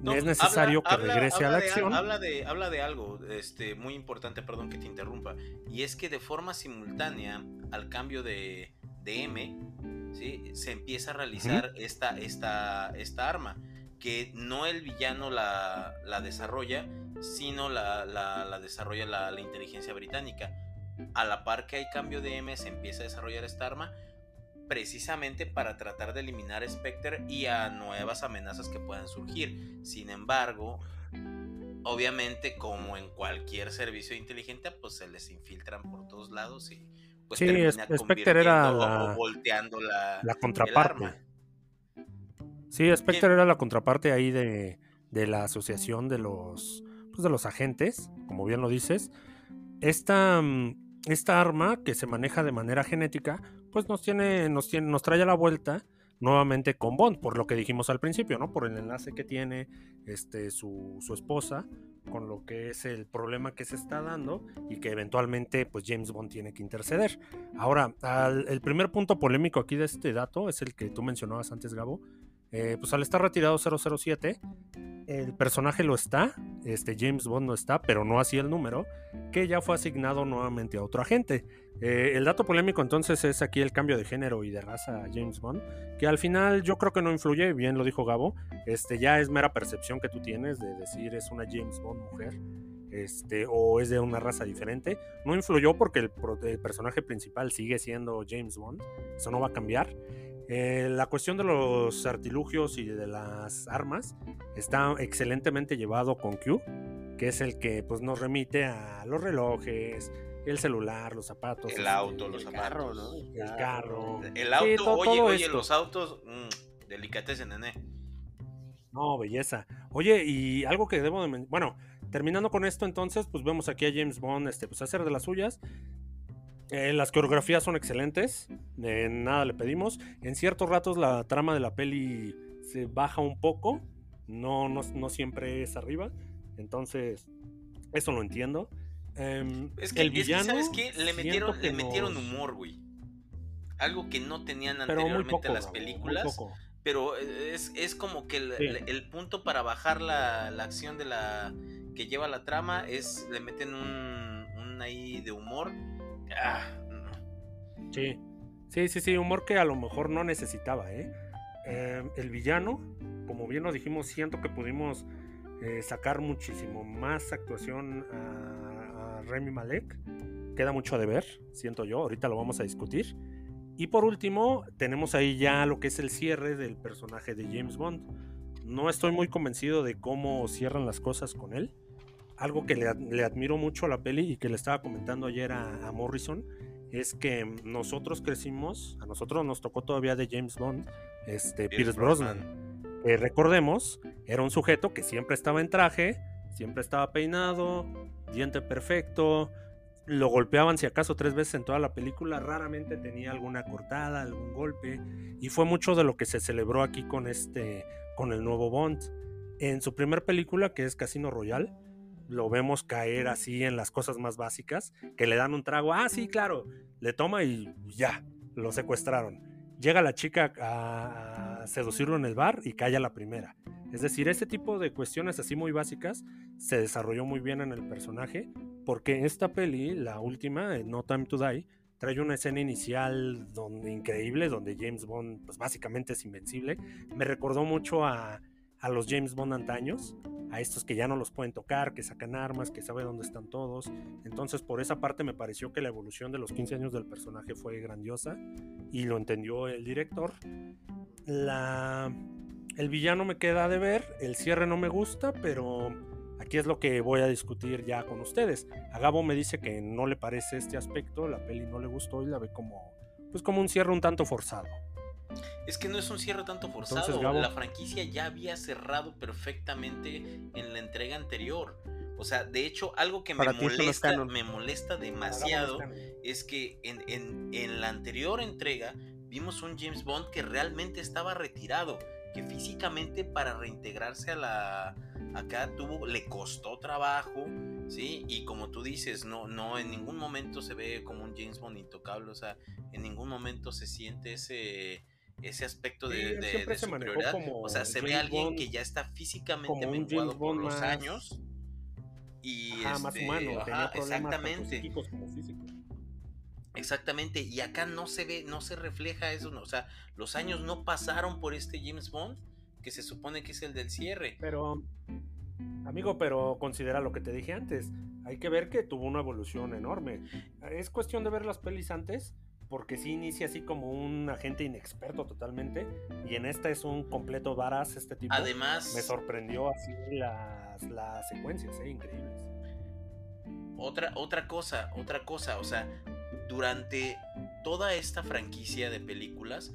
No, es necesario que regrese a la acción.
habla, de, habla de algo este, muy importante, perdón que te interrumpa. Y es que de forma simultánea al cambio de, M, se empieza a realizar esta, esta, esta arma. Que no el villano la, desarrolla, sino la, la desarrolla la inteligencia británica. A la par que hay cambio de M, se empieza a desarrollar esta arma precisamente para tratar de eliminar a Spectre y a nuevas amenazas que puedan surgir. Sin embargo, obviamente como en cualquier servicio inteligente, pues se les infiltran por todos lados y pues
sí, Spectre era la,
volteando la,
la contraparte. Sí, Spectre era la contraparte ahí de, de la asociación de los pues de los agentes, como bien lo dices. Esta, mm, esta arma que se maneja de manera genética, pues nos tiene, nos tiene, nos trae a la vuelta nuevamente con Bond, por lo que dijimos al principio, ¿no? Por el enlace que tiene este, su, su, esposa con lo que es el problema que se está dando y que eventualmente pues James Bond tiene que interceder. Ahora, el primer punto polémico aquí de este dato es el que tú mencionabas antes, Gabo. Eh, pues al estar retirado 007, el personaje lo está, este James Bond no está, pero no así el número, que ya fue asignado nuevamente a otro agente. Eh, el dato polémico entonces es aquí el cambio de género y de raza a James Bond, que al final yo creo que no influye, bien lo dijo Gabo, este ya es mera percepción que tú tienes de decir es una James Bond mujer. Este, o es de una raza diferente, no influyó porque el, el personaje principal sigue siendo James Bond, eso no va a cambiar. Eh, la cuestión de los artilugios y de las armas está excelentemente llevado con Q, que es el que pues, nos remite a los relojes, el celular, los zapatos.
El auto, los zapatos.
Carro, ¿no?
El carro.
El auto, oye, oye, los autos, mmm, delicatez, nene.
No, belleza. Oye, y algo que debo de... Bueno, terminando con esto entonces, pues vemos aquí a James Bond este, pues, hacer de las suyas. Eh, las coreografías son excelentes, nada le pedimos. En ciertos ratos la trama de la peli se baja un poco, no, no, siempre es arriba, entonces eso lo entiendo. em,
Es que,
el
es que,
villano.
¿sabes qué? Le metieron,
que
le metieron
nos-
humor, güey. Algo que no tenían anteriormente
poco.
las películas. Pero es, es como que el,
Sí.
el- el punto para bajar la, la acción de la que lleva la trama es le meten un, un ahí de humor. Ah.
Sí, sí, sí, sí, humor que a lo mejor no necesitaba, ¿eh? Eh, el villano, como bien lo dijimos, siento que pudimos eh, sacar muchísimo más actuación a, a Remy Malek. Queda mucho de ver, siento yo, ahorita lo vamos a discutir. Y por último, tenemos ahí ya lo que es el cierre del personaje de James Bond. No estoy muy convencido de cómo cierran las cosas con él. Algo que le, le admiro mucho a la peli y que le estaba comentando ayer a, a Morrison es que nosotros crecimos, a nosotros nos tocó todavía de James Bond, este,
Pierce
Pierce Brosnan. Que recordemos, era un sujeto que siempre estaba en traje, siempre estaba peinado, diente perfecto, lo golpeaban si acaso tres veces en toda la película, raramente tenía alguna cortada, algún golpe, y fue mucho de lo que se celebró aquí con este, con el nuevo Bond. En su primer película, que es Casino Royale, lo vemos caer así en las cosas más básicas, que le dan un trago, ah, sí, claro, le toma y ya, lo secuestraron. Llega la chica a, seducirlo en el bar y calla la primera. Es decir, este tipo de cuestiones así muy básicas se desarrolló muy bien en el personaje, porque esta peli, la última, eh, No Time to Die, trae una escena inicial donde, increíble, donde James Bond pues básicamente es invencible. Me recordó mucho a, a los James Bond antaños, a estos que ya no los pueden tocar, que sacan armas, que sabe dónde están todos. Entonces por esa parte me pareció que la evolución de los 15 años del personaje fue grandiosa y lo entendió el director. La... El villano me queda de ver, el cierre no me gusta, pero aquí es lo que voy a discutir ya con ustedes. A Gabo me dice que no le parece este aspecto, la peli no le gustó y la ve como, pues como un cierre un tanto forzado.
Es que no es un cierre tanto forzado.
Entonces, Gabo-
La franquicia ya había cerrado perfectamente en la entrega anterior. O sea, de hecho, algo que me
Para no
molesta, me molesta demasiado es que en, en- en la anterior entrega vimos un James Bond que realmente estaba retirado, que físicamente para reintegrarse a la acá tuvo le costó trabajo, sí, y como tú dices, no no en ningún momento se ve como un James Bond intocable, o sea, en ningún momento se siente ese ese aspecto
Sí,
de,
él
de-
siempre
de
se manejó
superioridad.
como
O sea, se ve
James
alguien
Bond-
que ya está físicamente menguado por los
más-
años. Y
Ajá, más
este,
humano,
ajá,
tenía problemas tanto
exactamente.
psíquicos como físicos.
Exactamente, y acá no se ve, no se refleja eso, no, o sea, los años no pasaron por este James Bond, que se supone que es el del cierre.
Pero, amigo, pero considera lo que te dije antes. Hay que ver que tuvo una evolución enorme. Es cuestión de ver las pelis antes, porque sí inicia así como un agente inexperto totalmente, y en esta es un completo varas este tipo.
Además,
Me sorprendió así las, las secuencias, ¿eh? increíbles.
otra, otra cosa, otra cosa, o sea, durante toda esta franquicia de películas,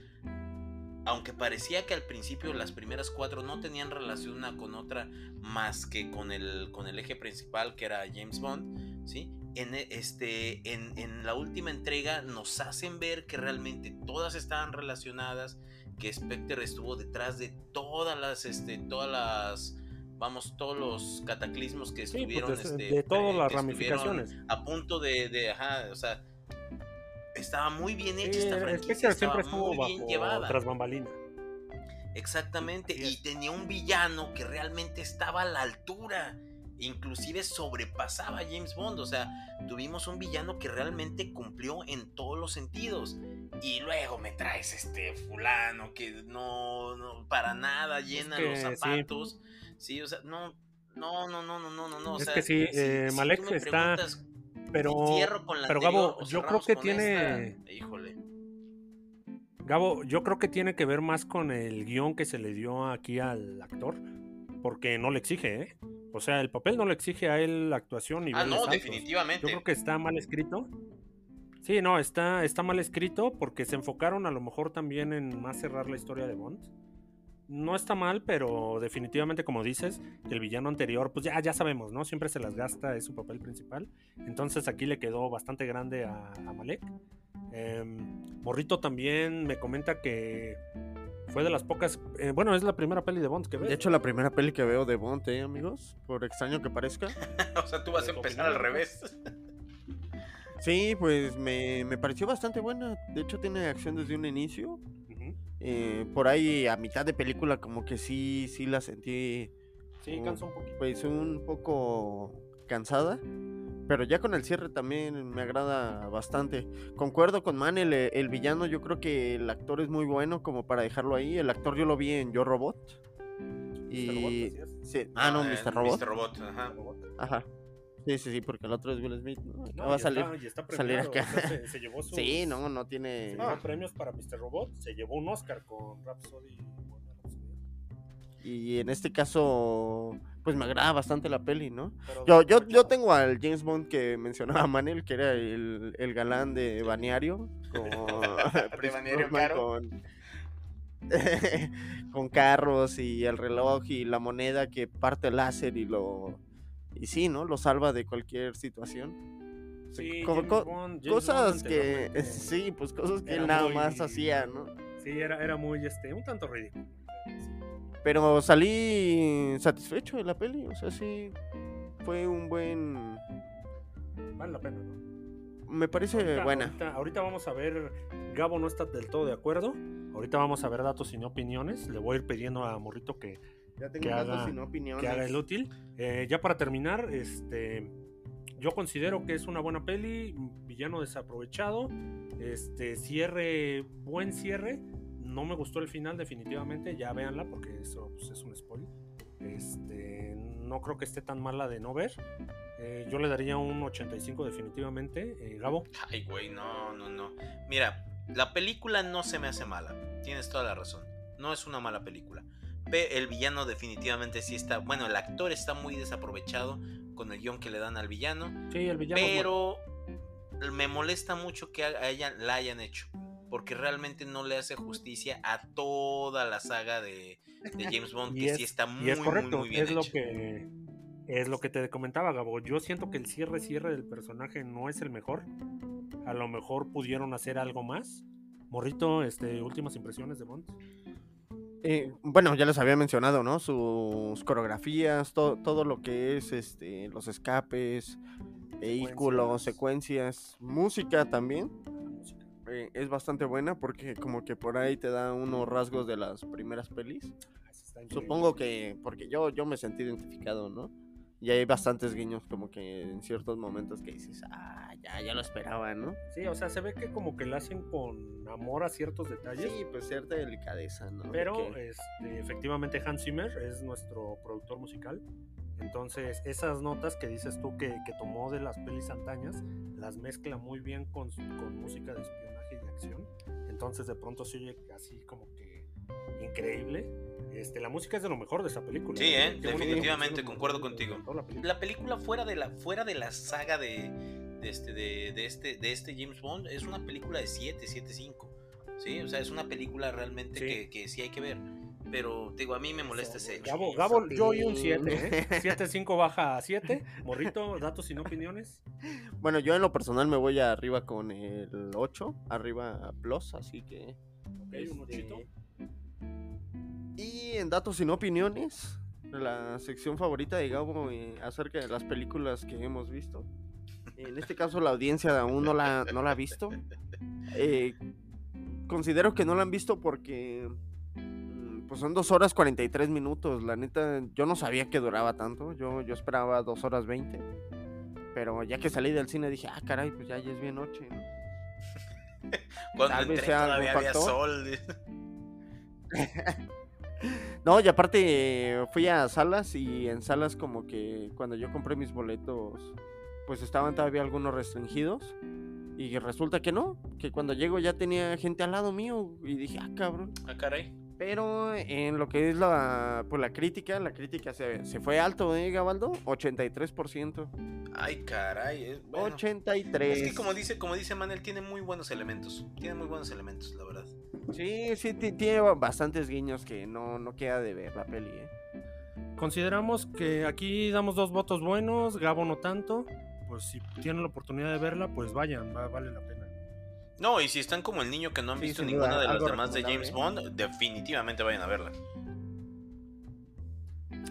aunque parecía que al principio las primeras cuatro no tenían relación una con otra más que con el, con el eje principal que era James Bond, ¿sí? En, e- este, en, en la última entrega nos hacen ver que realmente todas estaban relacionadas, que Spectre estuvo detrás de todas las, este, todas las, vamos, todos los cataclismos que
Sí, pues,
estuvieron,
de,
este,
de todas las
que estuvieron
ramificaciones.
a punto de, de, ajá, o sea, estaba muy bien hecha
Sí,
esta franquicia,
Spectre
estaba
siempre estuvo
muy bien
bajo
llevada.
tras bambalina.
Exactamente, y tenía un villano que realmente estaba a la altura, inclusive sobrepasaba a James Bond. O sea, tuvimos un villano que realmente cumplió en todos los sentidos. Y luego me traes este fulano que no, no para nada llena los zapatos. Sí. o sea, no, no, no, no, no, no, no. no.
Es o
sea,
que sí,
si,
eh, está... Pero,
con la
pero Gabo,
pues
yo creo que tiene...
Híjole.
Gabo, yo creo que tiene que ver más con el guion que se le dio aquí al actor, porque no le exige, ¿eh? O sea, el papel no le exige a él la actuación ni
Ah, no, definitivamente.
Yo creo que está mal escrito. Sí, no, está, está mal escrito porque se enfocaron a lo mejor también en más cerrar la historia de Bond. No está mal, pero definitivamente, como dices, el villano anterior, pues ya, ya sabemos, ¿no? Siempre se las gasta, es su papel principal. Entonces aquí le quedó bastante grande a, a Malek. Em, Morrito también me comenta que fue de las pocas. eh, bueno, es la primera peli de Bond que ves.
De hecho, la primera peli que veo de Bond, ¿eh, amigos? Por extraño que parezca.
o sea, tú vas a empezar al revés.
Sí, pues me, me pareció bastante buena. De hecho, tiene acción desde un inicio. Eh, por ahí a mitad de película como que sí, sí la sentí
Sí, cansa un poquito.
pues un poco cansada. Pero ya con el cierre también me agrada bastante. Concuerdo con Man, el, el villano, yo creo que el actor es muy bueno como para dejarlo ahí. El actor yo lo vi en Yo Robot. Y...
Mr. Robot,
sí, Ah, no,
eh,
Mr. Robot.
Mr. Robot, ajá.
Ajá. Sí, sí, sí, porque el otro es Will Smith, ¿no?
No,
va a salir.
está-
salir acá.
o sea, se, se llevó sus,
Sí, no, no tiene...
llevó premios para Mr. Robot. Se llevó un Oscar con Rhapsody.
Y en este caso, pues me agrada bastante la peli, ¿no?
Pero
Yo, yo, yo tengo al James Bond que mencionaba Manel, que era el, el galán de Baniario.
Balneario
Brosnan,
Caro.
con, con carros y el reloj y la moneda que parte el láser y lo. Y sí, ¿no? Lo salva de cualquier situación.
Sí,
Co-
Bond-
cosas
Bond
que. Sí, pues cosas que él nada
muy-
más hacía, ¿no?
Sí, era, era muy, este, un tanto ridículo.
Pero salí satisfecho de la peli, o sea, sí. Fue un buen.
Vale la pena, ¿no?
Me parece
Ahorita-
buena.
Ahorita, ahorita vamos a ver, Gabo no está del todo de acuerdo. Ahorita vamos a ver datos y no opiniones. Le voy a ir pidiendo a Morrito que,
Ya
que haga- que haga el útil. Eh, ya para terminar, este, yo considero que es una buena peli, villano desaprovechado, este, cierre, buen cierre. No me gustó el final definitivamente, ya véanla porque eso pues, es un spoiler. Este, no creo que esté tan mala de no ver. Eh, yo le daría un 85 definitivamente. Eh, Gabo.
Ay, güey, no, no, no. Mira, la película no se me hace mala. Tienes toda la razón. No es una mala película. Pe- El villano definitivamente sí está. Bueno, el actor está muy desaprovechado con el guion que le dan al villano.
Sí, el villano. bueno.
Pero me molesta mucho que a ella la hayan hecho. Porque realmente no le hace justicia a toda la saga de, de James Bond,
Y
que
es-
sí está muy,
y es
muy,
correcto,
muy bien
es lo que es lo que te comentaba Gabo. Yo siento que el cierre cierre del personaje no es el mejor. A lo mejor pudieron hacer algo más. Morrito, este, últimas impresiones de Bond.
Eh, bueno, ya les había mencionado, ¿no? Sus coreografías, to- todo lo que es este, los escapes, vehículos, secuencias, música también. Es bastante buena porque como que por ahí te da unos rasgos de las primeras pelis.
Ah.
Supongo que porque yo, yo me sentí identificado, ¿no? Y hay bastantes guiños como que en ciertos momentos que dices, ah, ya, ya lo esperaba, ¿no?
Sí, o sea, se ve que como que lo hacen con amor a ciertos detalles.
Sí, pues cierta delicadeza, ¿no?
Pero
que-
este, efectivamente Hans Zimmer es nuestro productor musical. Entonces, esas notas que dices tú que, que tomó de las pelis antañas, las mezcla muy bien con, con música de de acción. Entonces, de pronto se oye así como que increíble. Este, la música es de lo mejor de esa película.
Sí, ¿eh?
Que
Definitivamente, concuerdo contigo.
la película.
La película fuera de la, fuera de la saga de, de este, de, de este, de este James Bond es una película de 7, 7, 5. ¿Sí? O sea, es una película realmente
Sí.
Que, que sí hay que ver. Pero, te digo, a mí me molesta ese hecho.
Gabo, Gabo, yo oí un 7, ¿eh? 7-5 baja a 7. Morrito, datos sin opiniones.
Bueno, yo en lo personal me voy arriba con el 8, arriba plus, así que...
Ok, un
este,
ochito.
Y en datos sin opiniones, la sección favorita de Gabo eh, acerca de las películas que hemos visto. En este caso la audiencia aún no la, no la ha visto. Eh, considero que no la han visto porque pues son 2 horas 43 minutos. La neta, yo no sabía que duraba tanto. Yo, yo esperaba 2 horas 20. Pero ya que salí del cine dije, ah, caray, pues ya, ya es bien noche. ¿no?
Cuando
tal vez
entré
sea
todavía había sol.
No, y aparte eh, fui a salas y en salas como que cuando yo compré mis boletos, pues estaban todavía algunos restringidos. Y resulta que no, que cuando llego ya tenía gente al lado mío y dije, ah, cabrón.
Ah, caray.
Pero en lo que es la, pues, la crítica, la crítica se, se fue alto, ¿eh, Gabaldo? 83%.
Ay, caray. es- bueno.
83.
Es que como dice, como dice Manel, tiene muy buenos elementos. Tiene muy buenos elementos, la verdad.
Sí, sí, ti- tiene bastantes guiños que no, no queda de ver la peli, ¿eh?
Consideramos que aquí damos dos votos buenos, Gabo no tanto. Pues si tienen la oportunidad de verla, pues vayan, va- vale la pena.
No, y si están como el niño que no han
Sí,
visto ninguna
duda,
de las demás de James. Bond, definitivamente vayan a verla.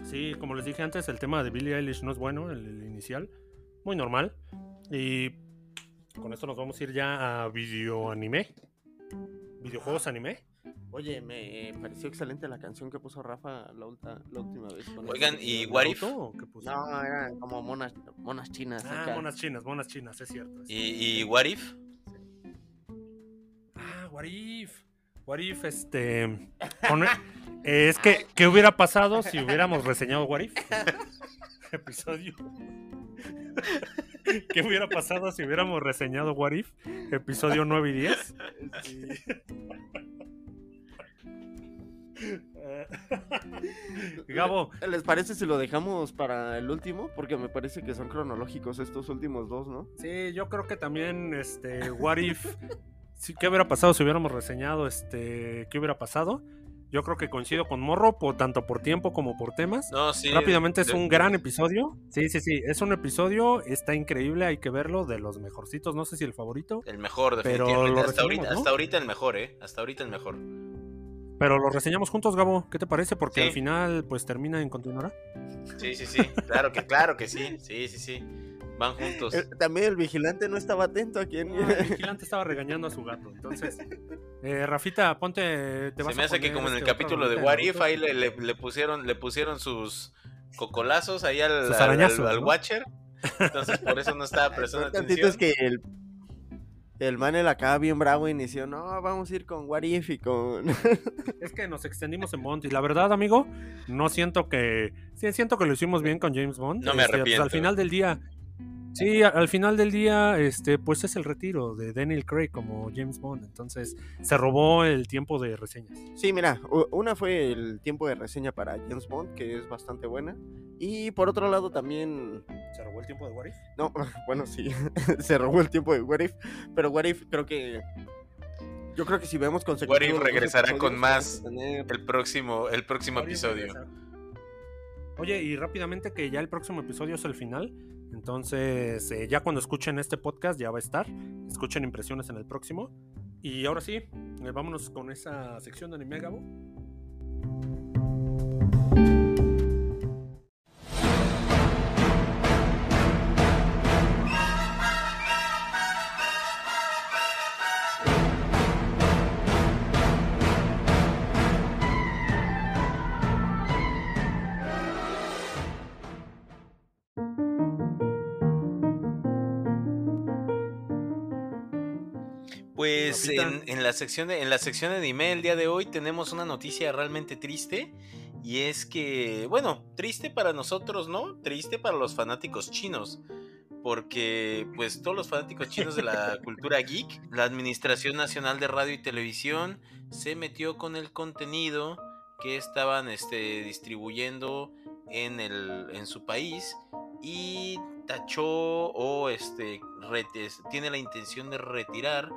Sí, como les dije antes, el tema de Billie Eilish no es bueno, el, el inicial, muy normal. Y con esto nos vamos a ir ya a video anime. Videojuegos anime.
Oye, me pareció excelente la canción que puso Rafa la, ulta- la última vez. con
Oigan, ¿y What If?
No, eran como monas, monas chinas.
Ah,
acá.
monas chinas, monas chinas, es cierto. es
¿Y, y What If?
What If. What If, este. eh, es que, ¿qué hubiera pasado si hubiéramos reseñado What If? Episodio. ¿Qué hubiera pasado si hubiéramos reseñado What If? Episodio 9 y 10.
Sí.
Eh, Gabo,
¿Les parece si lo dejamos para el último? Porque me parece que son cronológicos estos últimos dos, ¿no?
sí, yo creo que también, este, What If. Sí, ¿Qué hubiera pasado si hubiéramos reseñado, este, qué hubiera pasado? Yo creo que coincido con Morro, por, tanto por tiempo como por temas.
No, sí.
Rápidamente es
de-
un gran episodio. Sí, sí, sí. Es un episodio, está increíble, hay que verlo, de los mejorcitos. No sé si el favorito,
El mejor,
Pero
definitivamente.
lo
hasta, ahorita, hasta ahorita el mejor, ¿eh? Hasta ahorita el mejor.
pero lo reseñamos juntos, Gabo. ¿Qué te parece? Porque
Sí.
al final, pues termina en continuará.
Sí, sí, sí. Claro que, claro que sí. Sí, sí, sí. Van juntos.
También el vigilante no estaba atento a quién.
El vigilante estaba regañando a su gato. Entonces, eh, Rafita, ponte. Te
Se me
a
hace que como en el
este
capítulo de What. If, ahí le, le- le pusieron, le pusieron sus cocolazos ahí al,
Sus
al- al-
arañazos,
al
¿no?
Watcher. Entonces por eso no estaba prestando atención.
es que el, el man acá bien bravo inició, no, vamos a ir con What If y con...
Es que nos extendimos en Bond. Y la verdad, amigo, no siento que. Sí, siento que lo hicimos bien con James Bond.
No me
Este, pues,
arrepiento.
al final del día. Sí, al final del día, este, pues es el retiro de Daniel Craig como James Bond. Entonces, se robó el tiempo de reseñas.
Sí, mira, una fue el tiempo de reseña para James Bond, que es bastante buena. Y por otro lado también...
¿Se robó el tiempo de What If?
No, bueno, sí, se robó el tiempo de What If, pero What If creo que... Yo creo que si vemos consecutivos...
What If regresará con más
tener-
El próximo, el próximo episodio.
regresa. Oye, y rápidamente que ya el próximo episodio es el final. Entonces, eh, ya cuando escuchen este podcast ya va a estar. Escuchen impresiones en el próximo. Y ahora sí, eh, vámonos con esa sección de anime, Gabo.
En, en la sección de, en la sección de anime el día de hoy tenemos una noticia realmente triste. Y es que, bueno, triste para nosotros, ¿no? Triste para los fanáticos chinos. Porque, pues, todos los fanáticos chinos de la cultura geek, la Administración Nacional de Radio y Televisión se metió con el contenido que estaban este, distribuyendo en, el, en su país y tachó o este, tiene la intención de retirar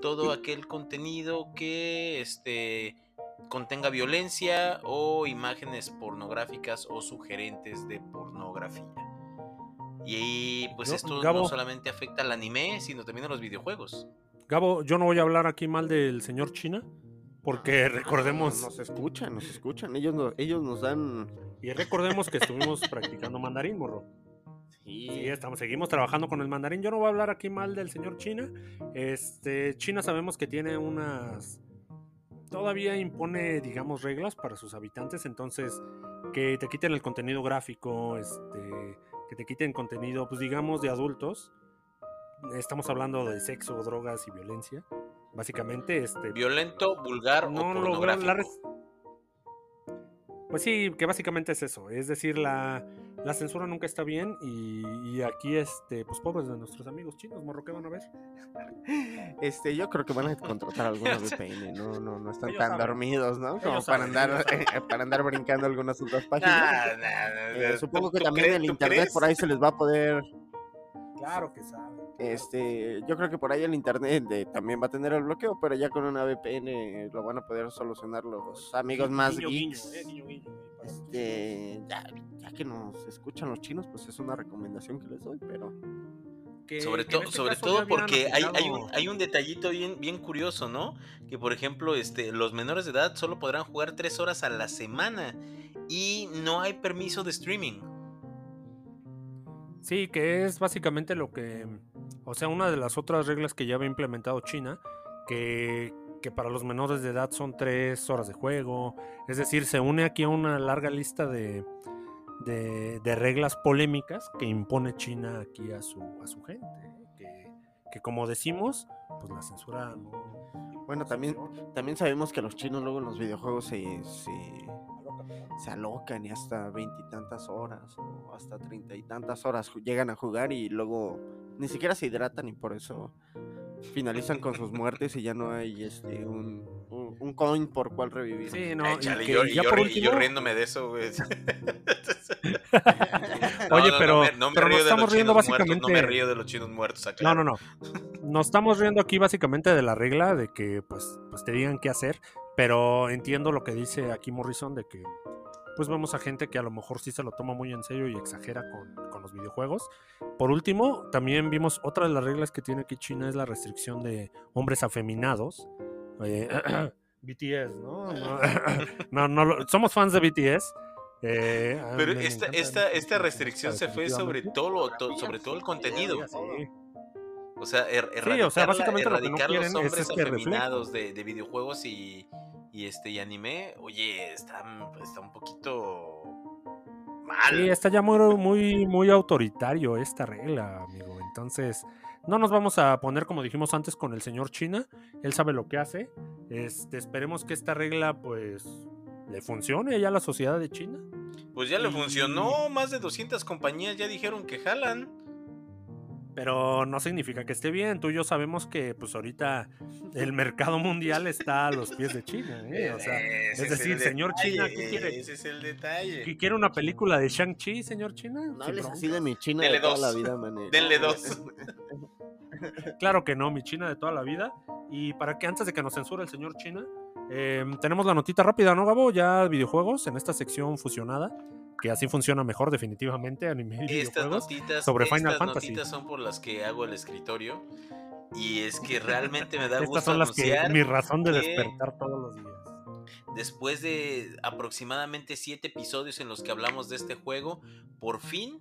todo aquel contenido que este, contenga violencia o imágenes pornográficas o sugerentes de pornografía. Y pues
Yo-
esto
Gabo.
no solamente afecta al anime, sino también a los videojuegos.
Gabo, yo no voy a hablar aquí mal del señor China. Porque recordemos,
Nos escuchan, nos escuchan, ellos nos, ellos nos dan...
y recordemos que estuvimos practicando mandarín, morro. Sí, estamos, seguimos trabajando con el mandarín. Yo no voy a hablar aquí mal del señor China. Este, China sabemos que tiene unas. Todavía impone, digamos, reglas para sus habitantes. Entonces, que te quiten el contenido gráfico, este, que te quiten contenido, pues digamos, de adultos. Estamos hablando de sexo, drogas y violencia. Básicamente, este.
Violento, vulgar o
No, lo-
pornográfico.
la res- Pues sí, que básicamente es eso. Es decir, la, la censura nunca está bien. Y, y aquí, este, pues pobres de nuestros amigos chinos, morro, ¿qué van a ver?
Este, yo creo que van a contratar alguna VPN, no, no, no están
Ellos
tan
saben.
dormidos, ¿no? Como
Ellos
para
saben,
andar,
saben.
para andar brincando algunas otras páginas.
Nah, nah, nah,
Eh,
nah,
supongo
¿tú-
que también el internet
crees?
por ahí se les va a poder,
Claro que saben.
este, yo creo que por ahí el internet eh, también va a tener el bloqueo, pero ya con una VPN eh, lo van a poder solucionar los amigos más
Guiño,
geeks.
eh, guiño, eh,
Este, ya, ya que nos escuchan los chinos, pues es una recomendación que les doy, pero
Que-
Sobre,
que este
sobre todo porque hay, hay, un, hay un detallito bien, bien curioso, ¿no? Que por ejemplo, este, los menores de edad solo podrán jugar tres horas a la semana y no hay permiso de streaming.
Sí, que es básicamente lo que o sea, una de las otras reglas que ya había implementado China, que, que para los menores de edad son tres horas de juego. Es decir, se une aquí a una larga lista de, de, de reglas polémicas que impone China aquí a su, a su gente. Que, que como decimos, pues la censura no...
Bueno,
no
también, también sabemos que los chinos luego en los videojuegos se, se, se alocan y hasta veintitantas horas o hasta treinta y tantas horas llegan a jugar y luego ni siquiera se hidratan y por eso finalizan con sus muertes y ya no hay este un, un, un coin por cual revivir.
Sí, no, y que
yo, y
ya
yo
por
ri- y yo
último-
riéndome de eso, güey.
Oye,
No, no,
pero,
no me, no me
pero
río
nos estamos
los
riendo
chinos muertos,
básicamente.
no me río de los chinos muertos,
No,
aclaro.
no, no. Nos estamos riendo aquí básicamente de la regla de que pues, pues te digan qué hacer, pero entiendo lo que dice aquí Morrison de que pues vemos a gente que a lo mejor sí se lo toma muy en serio y exagera con, con los videojuegos. Por último, también vimos otra de las reglas que tiene aquí China es la restricción de hombres afeminados. Eh, BTS, ¿no? No, no, no lo- somos fans de BTS. eh,
Pero
me
esta, esta, esta restricción se fue sobre todo, lo- to- sobre todo el contenido.
Sí,
O sea, er-
Sí,
erradicar,
o sea,
la-
básicamente lo que no
erradicar los
es
hombres afeminados de, de videojuegos y, y este y anime, oye, está, está un poquito mal.
Sí, está ya muy, muy, muy autoritario esta regla, amigo. Entonces, no nos vamos a poner como dijimos antes con el señor China. Él sabe lo que hace. Este, esperemos que esta regla, pues, le funcione ya a la sociedad de China.
Pues ya le
y-
funcionó, más de 200 compañías ya dijeron que jalan.
Pero no significa que esté bien. Tú y yo sabemos que, pues, ahorita el mercado mundial está a los pies de China. ¿eh? O sea, es decir, señor China, ¿qué quiere?
Ese es el detalle.
¿qui- ¿quiere una película de Shang-Chi, señor China?
No hables
bronca.
así de mi china
Denle
de toda
dos.
la vida, mané.
Denle dos.
Claro que no, mi China de toda la vida. Y para que antes de que nos censure el señor China, eh, tenemos la notita rápida, ¿no, Gabo? Ya videojuegos en esta sección fusionada, que así funciona mejor definitivamente, anime y
Estas notitas,
sobre Final
estas
Fantasy.
notitas son por las que hago el escritorio. Y es que realmente me da gusto
Estas son las que mi razón de despertar todos los días.
después de aproximadamente siete episodios en los que hablamos de este juego, por fin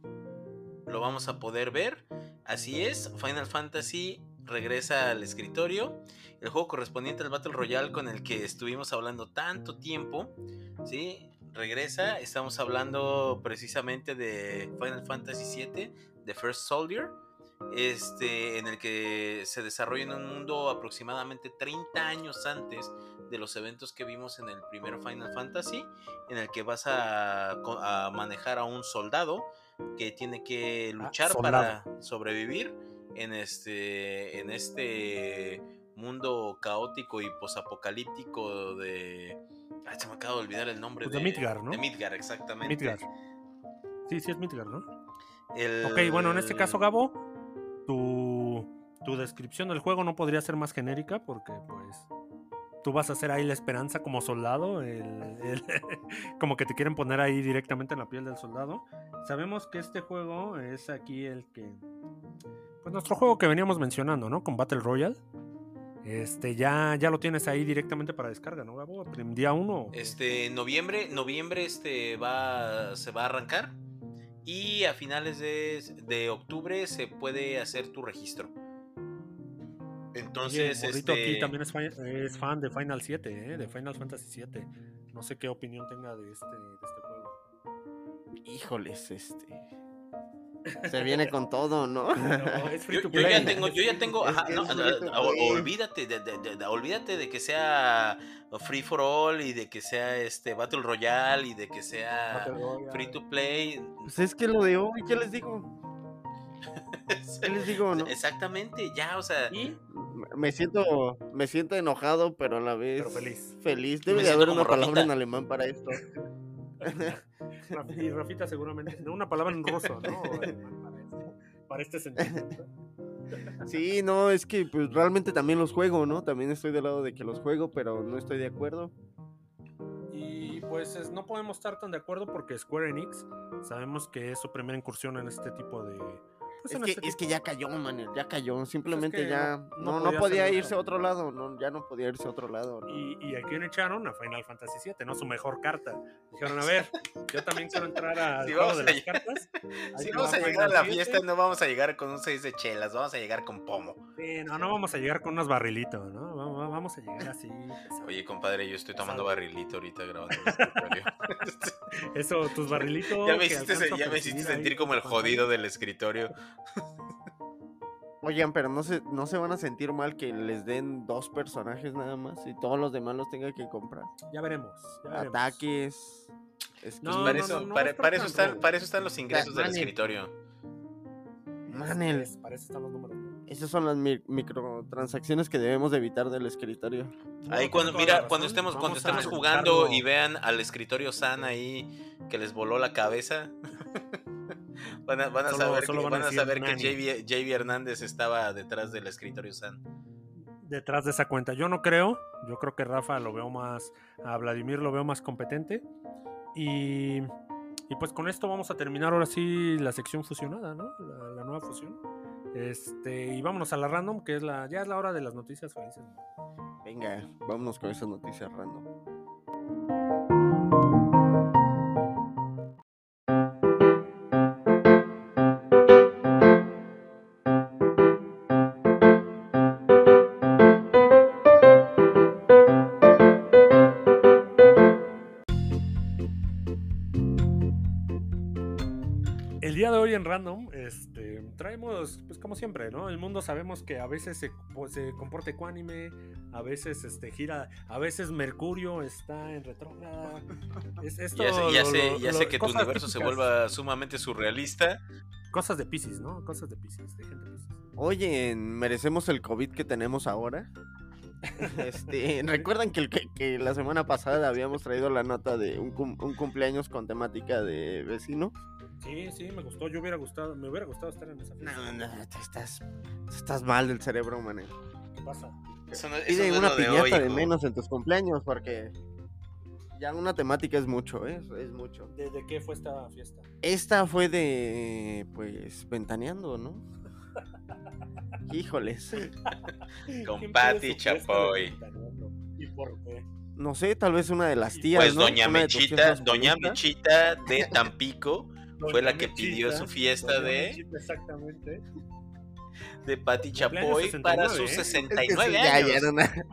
lo vamos a poder ver. Así es, Final Fantasy regresa al escritorio. El juego correspondiente al Battle Royale con el que estuvimos hablando tanto tiempo. ¿sí? Regresa. Estamos hablando precisamente de Final Fantasy VII, The First Soldier. Este, en el que se desarrolla en un mundo aproximadamente 30 años antes de los eventos que vimos en el primer Final Fantasy, en el que vas a, a manejar a un soldado que tiene que luchar
soldado.
para sobrevivir en este, en este mundo caótico y posapocalíptico de... Ay, se me acaba de olvidar el nombre
Pues de Midgar, ¿no?
De Midgar, exactamente.
Midgar. Sí, sí es Midgar, ¿no?
El-
Ok, bueno, en este caso, Gabo, tu, tu descripción del juego no podría ser más genérica porque, pues, tú vas a ser ahí la esperanza como soldado, el- el- como que te quieren poner ahí directamente en la piel del soldado. Sabemos que este juego es aquí el que, pues, nuestro juego que veníamos mencionando, ¿no? Con Battle Royale. Este, ya, ya lo tienes ahí directamente para descarga, ¿no, Gabo? Prim- Día uno.
Este, en noviembre, noviembre este va, se va a arrancar y a finales de, de octubre se puede hacer tu registro.
Oye,
Entonces,
Morrito
este,
aquí también es fan de Final 7, ¿eh? de Final Fantasy 7. No sé qué opinión tenga de este, de este juego.
Híjoles, este. Se viene con todo, ¿no?
No, es free
yo,
to
yo ya
play.
tengo, yo ya tengo, ajá, no,
play.
olvídate de, de- de- de- olvídate de que sea free for all y de que sea este Battle Royale y de que sea free to play.
Pues es que lo de hoy, ¿qué les digo? ¿Qué les digo, no?
Exactamente, ya, o sea,
Y
Me siento, me siento enojado, pero a la vez
Pero feliz.
Feliz.
Me
Debe de haber una palabra en alemán para esto.
Y Rafita seguramente, no, una palabra en ruso, ¿no? Para este, para este sentimiento.
Sí, no, es que pues realmente también los juego, ¿no? También estoy del lado de que los juego, pero no estoy de acuerdo.
Y pues es- no podemos estar tan de acuerdo porque Square Enix sabemos que es su primera incursión en este tipo de, Pues
Es
en
que,
este
es que ya cayó, man, ya cayó. Simplemente
que
ya
no-
no,
podía
irse a otro lado, no, ya no podía irse a otro lado. ¿no?
Y, y aquí echaron a Final Fantasy VII, ¿no? Su mejor carta. Dijeron, a ver, yo también quiero entrar al
Si
juego
vamos
de
a
las
llegar-
cartas. Ahí
Si vamos
va
a llegar a la
7.
fiesta, no vamos a llegar con un 6 de chelas, vamos a llegar con pomo.
Sí, no, no vamos a llegar con unos barrilitos, ¿no? Vamos, vamos a llegar así.
Oye, compadre, yo estoy tomando barrilito ahorita grabando el escritorio.
Eso, tus barrilitos.
ya me hiciste,
a
ya me sentir como el jodido del escritorio.
Oigan, pero no se, no se van a sentir mal que les den dos personajes nada más y todos los demás los tengan que comprar.
Ya veremos. ya veremos.
Ataques.
No,
para,
no,
eso,
no, no,
para,
está
para eso
tan
están,
robo.
para eso están los ingresos del escritorio.
Manel.
Para eso están los números.
Esas son las mi- microtransacciones que debemos de evitar del escritorio.
Ahí cuando, mira, cuando estemos, cuando
Vamos
estemos jugando y vean al escritorio San ahí que les voló la cabeza. Van a, van a
Solo-
saber,
solo
que,
van a
van a
decir
saber que JV Hernández estaba detrás del escritorio San.
detrás de esa cuenta. Yo no creo. Yo creo que Rafa lo veo más. A Vladimir lo veo más competente. Y. Y pues con esto vamos a terminar ahora sí la sección fusionada, ¿no? La, la nueva fusión. Este, y vámonos a la random, que es la, ya es la hora de las noticias felices.
Venga, vámonos con esas noticias random.
El día de hoy en Random, este, traemos, pues como siempre, ¿no? El mundo sabemos que a veces se, po- se comporta ecuánime, a veces este, gira, a veces Mercurio está en retrógrada. Es, esto
Ya sé, ya
lo-
sé,
lo-
ya
lo-
sé que tu universo se vuelva sumamente surrealista.
Cosas de Pisces, ¿no? Cosas de Pisces, de gente Pisces.
Oye, ¿merecemos el COVID que tenemos ahora? Este, ¿Recuerdan que, el, que, que la semana pasada habíamos traído la nota de un, cum- un cumpleaños con temática de vecino?
Sí, sí, me gustó. Yo hubiera gustado, me hubiera gustado estar en esa
No,
fiesta.
no, te estás, te estás mal del cerebro, man.
¿Qué pasa?
Eso no, eso
Pide
no es
una
de
piñata
hoy,
de menos en tus cumpleaños porque ya una temática es mucho, ¿eh? Es- mucho.
¿De, de qué fue esta fiesta?
Esta fue de, pues, ventaneando, ¿no? Híjoles.
Con
¿Quién
Pati
pide su fiesta de
Chapoy.
¿Y por qué?
No sé, tal vez una de las tías,
Pues
¿no?
doña Mechita, doña. Mechita de Tampico, Fue la que pidió su fiesta de-
Mechita, exactamente.
de Pati
Cumpleaños
Chapoy para
69,
sus
¿eh?
Es que
69
sí, ya,
años.
ya era una-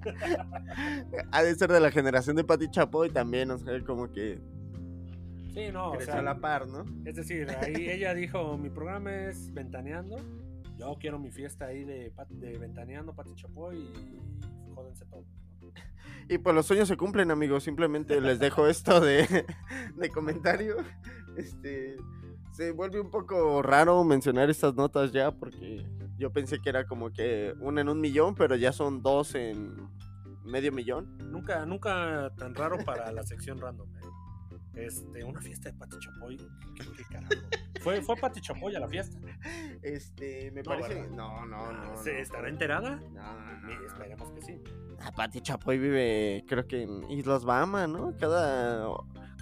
ha de ser de la generación de Pati Chapoy también, o sea, como que
Sí, no, o sea,
a la par, ¿no?
es decir, ahí ella dijo, mi programa es Ventaneando, yo quiero mi fiesta ahí de, de Ventaneando, Pati Chapoy y jódense todos.
Y pues los sueños se cumplen, amigos. Simplemente les dejo esto de, de comentario. Este se vuelve un poco raro mencionar estas notas ya, porque yo pensé que era como que una en un millón, pero ya son dos en medio millón.
Nunca, nunca tan raro para la sección random, ¿eh? Este, una fiesta de Pati Chapoy, ¿qué, qué carajo? ¿Fue, ¿Fue Pati Chapoy a la fiesta?
Este, me
No,
parece.
¿verdad?
No, no, no.
¿Se
no,
estará enterada?
No,
Ni-
no.
Esperemos que sí.
Ah, Pati Chapoy vive, creo que en Islas Bahamas, ¿no? Cada,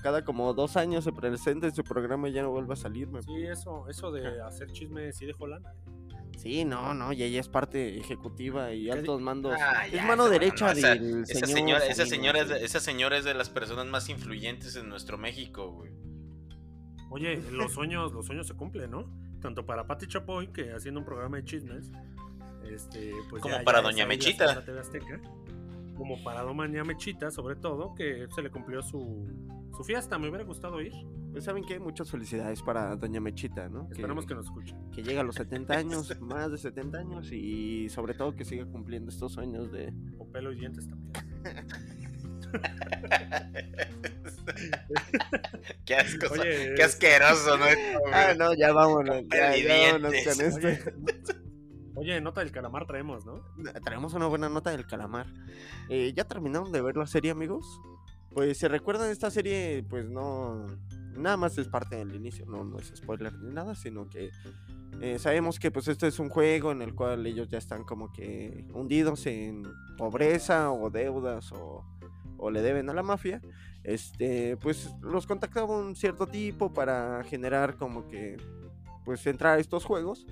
cada como dos años se presenta en su programa y ya no vuelve a salir. me-
Sí, eso, eso de hacer chisme sí dejó lana. ¿eh?
Sí, no, no, y ella es parte ejecutiva y
¿Qué di-
altos mandos.
Ah,
es
ya,
mano
no,
derecha
no,
del
Esa
señor
señora, esa señora, es de,
sí.
esa señora es de las personas más influyentes en nuestro México, güey.
Oye, los sueños, los sueños se cumplen, ¿no? Tanto para Pati Chapoy, que haciendo un programa de chismes, este, pues
Como
ya-
para
ya
Doña Mechita.
Como para Doña Mechita, sobre todo, que se le cumplió su, su fiesta. Me hubiera gustado ir.
Pues saben qué, muchas felicidades para Doña Mechita, ¿no?
Esperamos que nos escuchen.
que llega a los 70 años, más de 70 años y sobre todo que siga cumpliendo estos sueños de...
Con pelo y dientes también.
qué asco,
Oye,
qué asqueroso, ¿no?
Ah, no, ya vámonos, ya, ya vámonos con esto.
Oye, nota del calamar traemos, ¿no?
Traemos una buena nota del calamar. Eh, ¿Ya terminaron de ver la serie, amigos? Pues si recuerdan esta serie, pues no... Nada más es parte del inicio, no, no es spoiler ni nada, sino que eh, sabemos que pues este es un juego en el cual ellos ya están como que hundidos en pobreza o deudas o, o le deben a la mafia. Este, pues los contactaba un cierto tipo para generar como que pues entrar a estos juegos.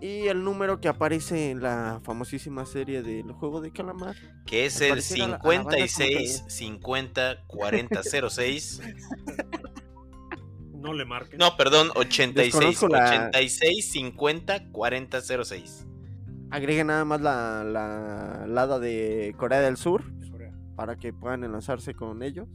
Y el número que aparece en la famosísima serie del juego de calamar.
Que es el
parecer a la- a la banda como que-
56 50 40 06.
No le marquen.
No, perdón, 86
Desconozco la-
86 50 40 06.
Agregue nada más la, la, la hada de Corea del Sur
Corea.
para que puedan enlazarse con ellos.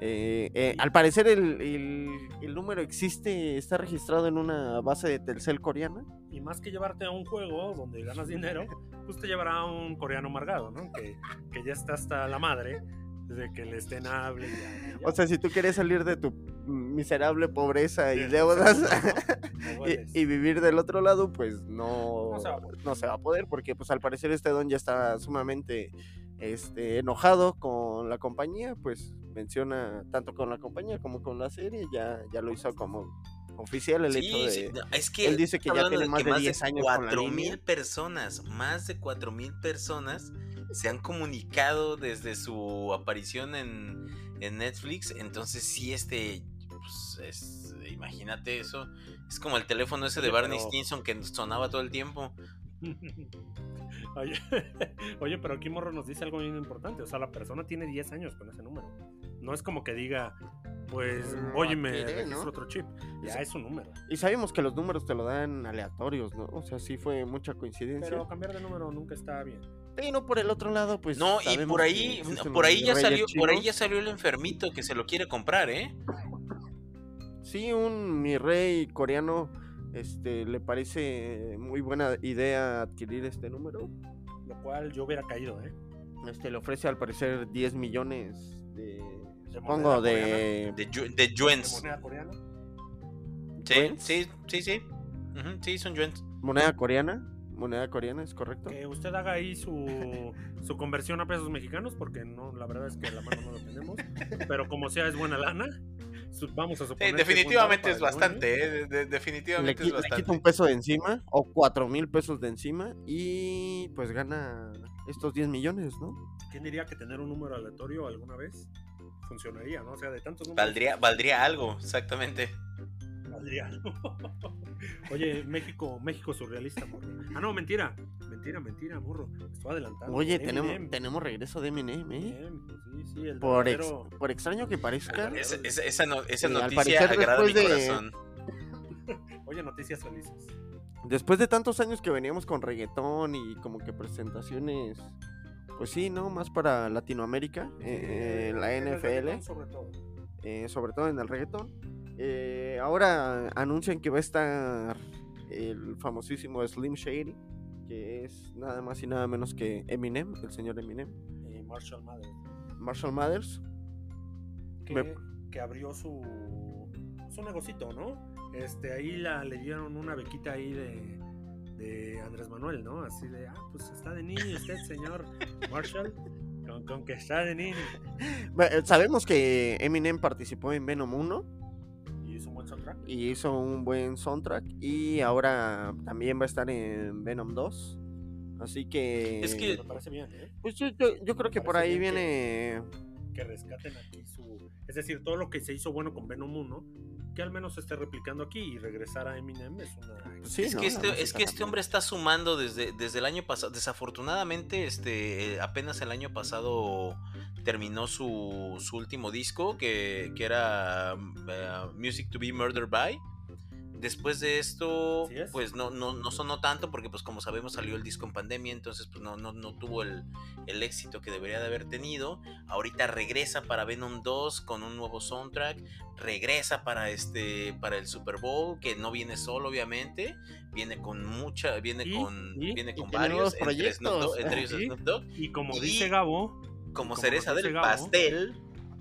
Eh, eh, al parecer el, el- el número existe, está registrado en una base de Telcel coreana.
Y más que llevarte a un juego donde ganas dinero, pues te llevará a un coreano amargado, ¿no? Que, que ya está hasta la madre de que le estén hable. ya, ya.
O sea, si tú quieres salir de tu miserable pobreza y deudas
no
y, vivir del otro lado, pues no,
No se va a poder.
no se va a poder, porque pues al parecer este don ya está sumamente este, enojado con la compañía, pues menciona tanto con la compañía como con la serie, ya, ya lo hizo como oficial el hecho de...
sí, no, es que
él dice que ya tiene
de
más de 10 años con la
4
línea.
mil personas, más de 4 mil personas se han comunicado desde su aparición en, en Netflix. Entonces, sí, este, pues, es, imagínate eso. Es como el teléfono ese de Barney Stinson que sonaba todo el tiempo.
Oye, oye, pero aquí Morro nos dice algo bien importante. O sea, la persona tiene 10 años con ese número. No es como que diga, pues,
Lo
oye, me
¿no?
otro chip. Ya
Sí.
es un número.
Y sabemos que los números te lo dan aleatorios, ¿no? O sea, sí fue mucha coincidencia.
Pero cambiar de número nunca está bien.
Pero por el otro lado, pues...
no, y por ahí, por ahí ya salió, por ahí ya salió el enfermito que se lo quiere comprar, ¿eh?
Sí, un mi rey coreano, este, le parece muy buena idea adquirir este número.
Lo cual yo hubiera caído, ¿eh?
Este, le ofrece al parecer 10 millones de,
De
supongo,
moneda
de,
De, yu- de
De
yuens.
moneda coreana.
Sí,
¿Yuens?
sí, sí, sí. Sí, son yuens.
moneda coreana. Moneda coreana, ¿es correcto?
Que usted haga ahí su, su conversión a pesos mexicanos, porque no, la verdad es que la mano no lo tenemos. Pero como sea, es buena lana. Vamos a
Sí,
suponer. que
definitivamente es bastante, ¿eh? De- de-
Le,
definitivamente
qui-
es
le quita
bastante.
un peso de encima o 4 mil pesos de encima y pues gana estos 10 millones, ¿no?
¿Quién diría que tener un número aleatorio alguna vez funcionaría, no? O sea, de tantos números.
Valdría, valdría algo, exactamente.
Valdría. Oye, México, México surrealista. Ah, no, mentira. Mentira, mentira, morro. Estoy adelantando.
Oye, tenemos, tenemos regreso de Eminem, ¿eh?
Eminem, Sí, sí, el
Por, ex- por extraño que parezca.
Esa, esa- esa no- esa
Sí, al
noticia
parecer
agrada mi
después de-
corazón.
Oye, noticias felices.
después de tantos años que veníamos con reggaetón y como que presentaciones, pues sí, ¿no? Más para Latinoamérica, eh, eh, la NFL,
sobre todo.
eh, sobre todo en el reggaetón. Eh, ahora anuncian que va a estar el famosísimo Slim Shady, que es nada más y nada menos que Eminem, el señor Eminem.
Eh, Marshall Mathers.
Marshall Mathers.
que,
Me-
que abrió su, su negocito, ¿no? Este, ahí la, le dieron una bequita ahí de, de Andrés Manuel, ¿no? Así de, ah, pues está de niño usted, señor Marshall, con, con que está de niño.
Eh, Sabemos que Eminem participó en Venom 1
soundtrack.
y hizo un buen soundtrack y ahora también va a estar en Venom 2. Así que...
Es que-
Me parece bien, ¿eh?
Pues yo, yo- yo creo que por ahí
bien que-
viene...
Que rescaten aquí su... Es decir, todo lo que se hizo bueno con Venom 1, que al menos se esté replicando aquí y regresar a Eminem es una...
Sí,
es,
¿no?
que este, es que este hombre está sumando desde, desde el año pasado. Desafortunadamente, este, eh, apenas el año pasado terminó su, su último disco, que, que era eh, Music to be Murdered by. Después de esto,
es.
pues no, no, no sonó tanto porque pues como sabemos salió el disco en pandemia, entonces pues no, no, no tuvo el, el éxito que debería de haber tenido. Ahorita regresa para Venom 2 con un nuevo soundtrack, regresa para este para el Super Bowl, que no viene solo obviamente, viene con mucha, viene
Y-
con
y-
viene con varios, entre Snoop Dogg,
proyectos.
entre ellos
Sí.
Snoop Dogg,
Y como
Y-
dice Gabo...
como
como
cereza del
Gabo,
pastel,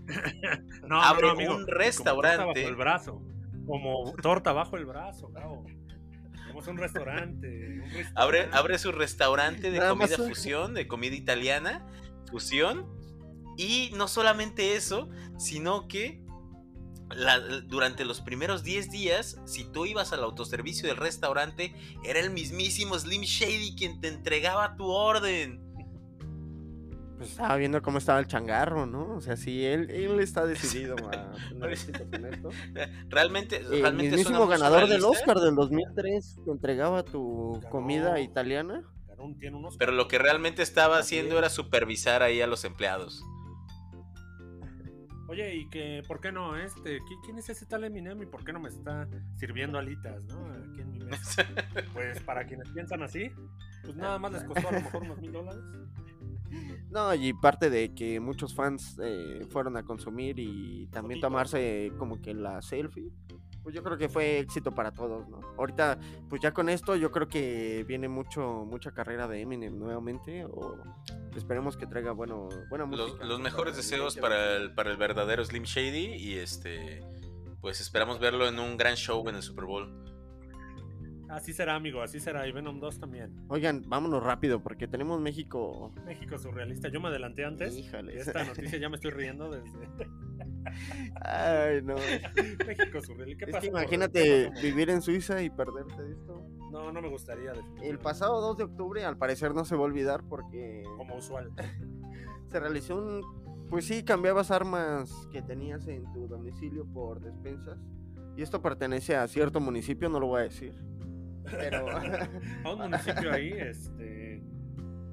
No,
Abre
no, amigo,
un
como
restaurante.
torta bajo el brazo. Como torta bajo el brazo, un restaurante. un restaurante.
abre, abre su restaurante de
Nada
comida fusión, de comida italiana, fusión. Y no solamente eso, sino que la- durante los primeros 10 días, si tú ibas al autoservicio del restaurante, era el mismísimo Slim Shady quien te entregaba tu orden.
Pues estaba viendo cómo estaba el changarro, ¿no? O sea, sí, él, él está decidido a tener éxito con esto.
Realmente,
El
realmente una voz
ganador del Oscar del 2003 te entregaba tu
Ganó.
comida italiana.
Ganó un- tiene unos
Pero lo que realmente estaba
Así
haciendo
es.
era supervisar ahí a los empleados.
Oye, y que, ¿por qué no? Este, ¿qui- ¿quién es ese tal Eminem y por qué no me está sirviendo alitas, no? Aquí en mi mesa. Pues para quienes piensan así, pues nada más les costó a lo mejor unos mil dólares.
No, y parte de que muchos fans eh, fueron a consumir y también tomarse como que la selfie. Pues yo creo que fue éxito para todos, ¿no? Ahorita, pues ya con esto, yo creo que viene mucho, mucha carrera de Eminem nuevamente. O esperemos que traiga bueno, buena música.
los mejores
Para
deseos
2020.
para el, para el verdadero Slim Shady y este pues esperamos verlo en un gran show en el Super Bowl.
Así será, amigo, así será. Y Venom 2 también.
Oigan, vámonos rápido porque tenemos México.
México surrealista. Yo me adelanté antes.
Híjole.
Y esta noticia ya me estoy riendo desde
Ay, no.
México surrealista. ¿Qué
Es imagínate vivir en Suiza y perderte de esto.
No, no me gustaría.
El pasado 2 de octubre, al parecer, no se va a olvidar porque
Como usual.
se realizó un. Pues sí, cambiabas armas que tenías en tu domicilio por despensas. Y esto pertenece a cierto municipio, no lo voy a decir. Pero.
A un municipio ahí, este.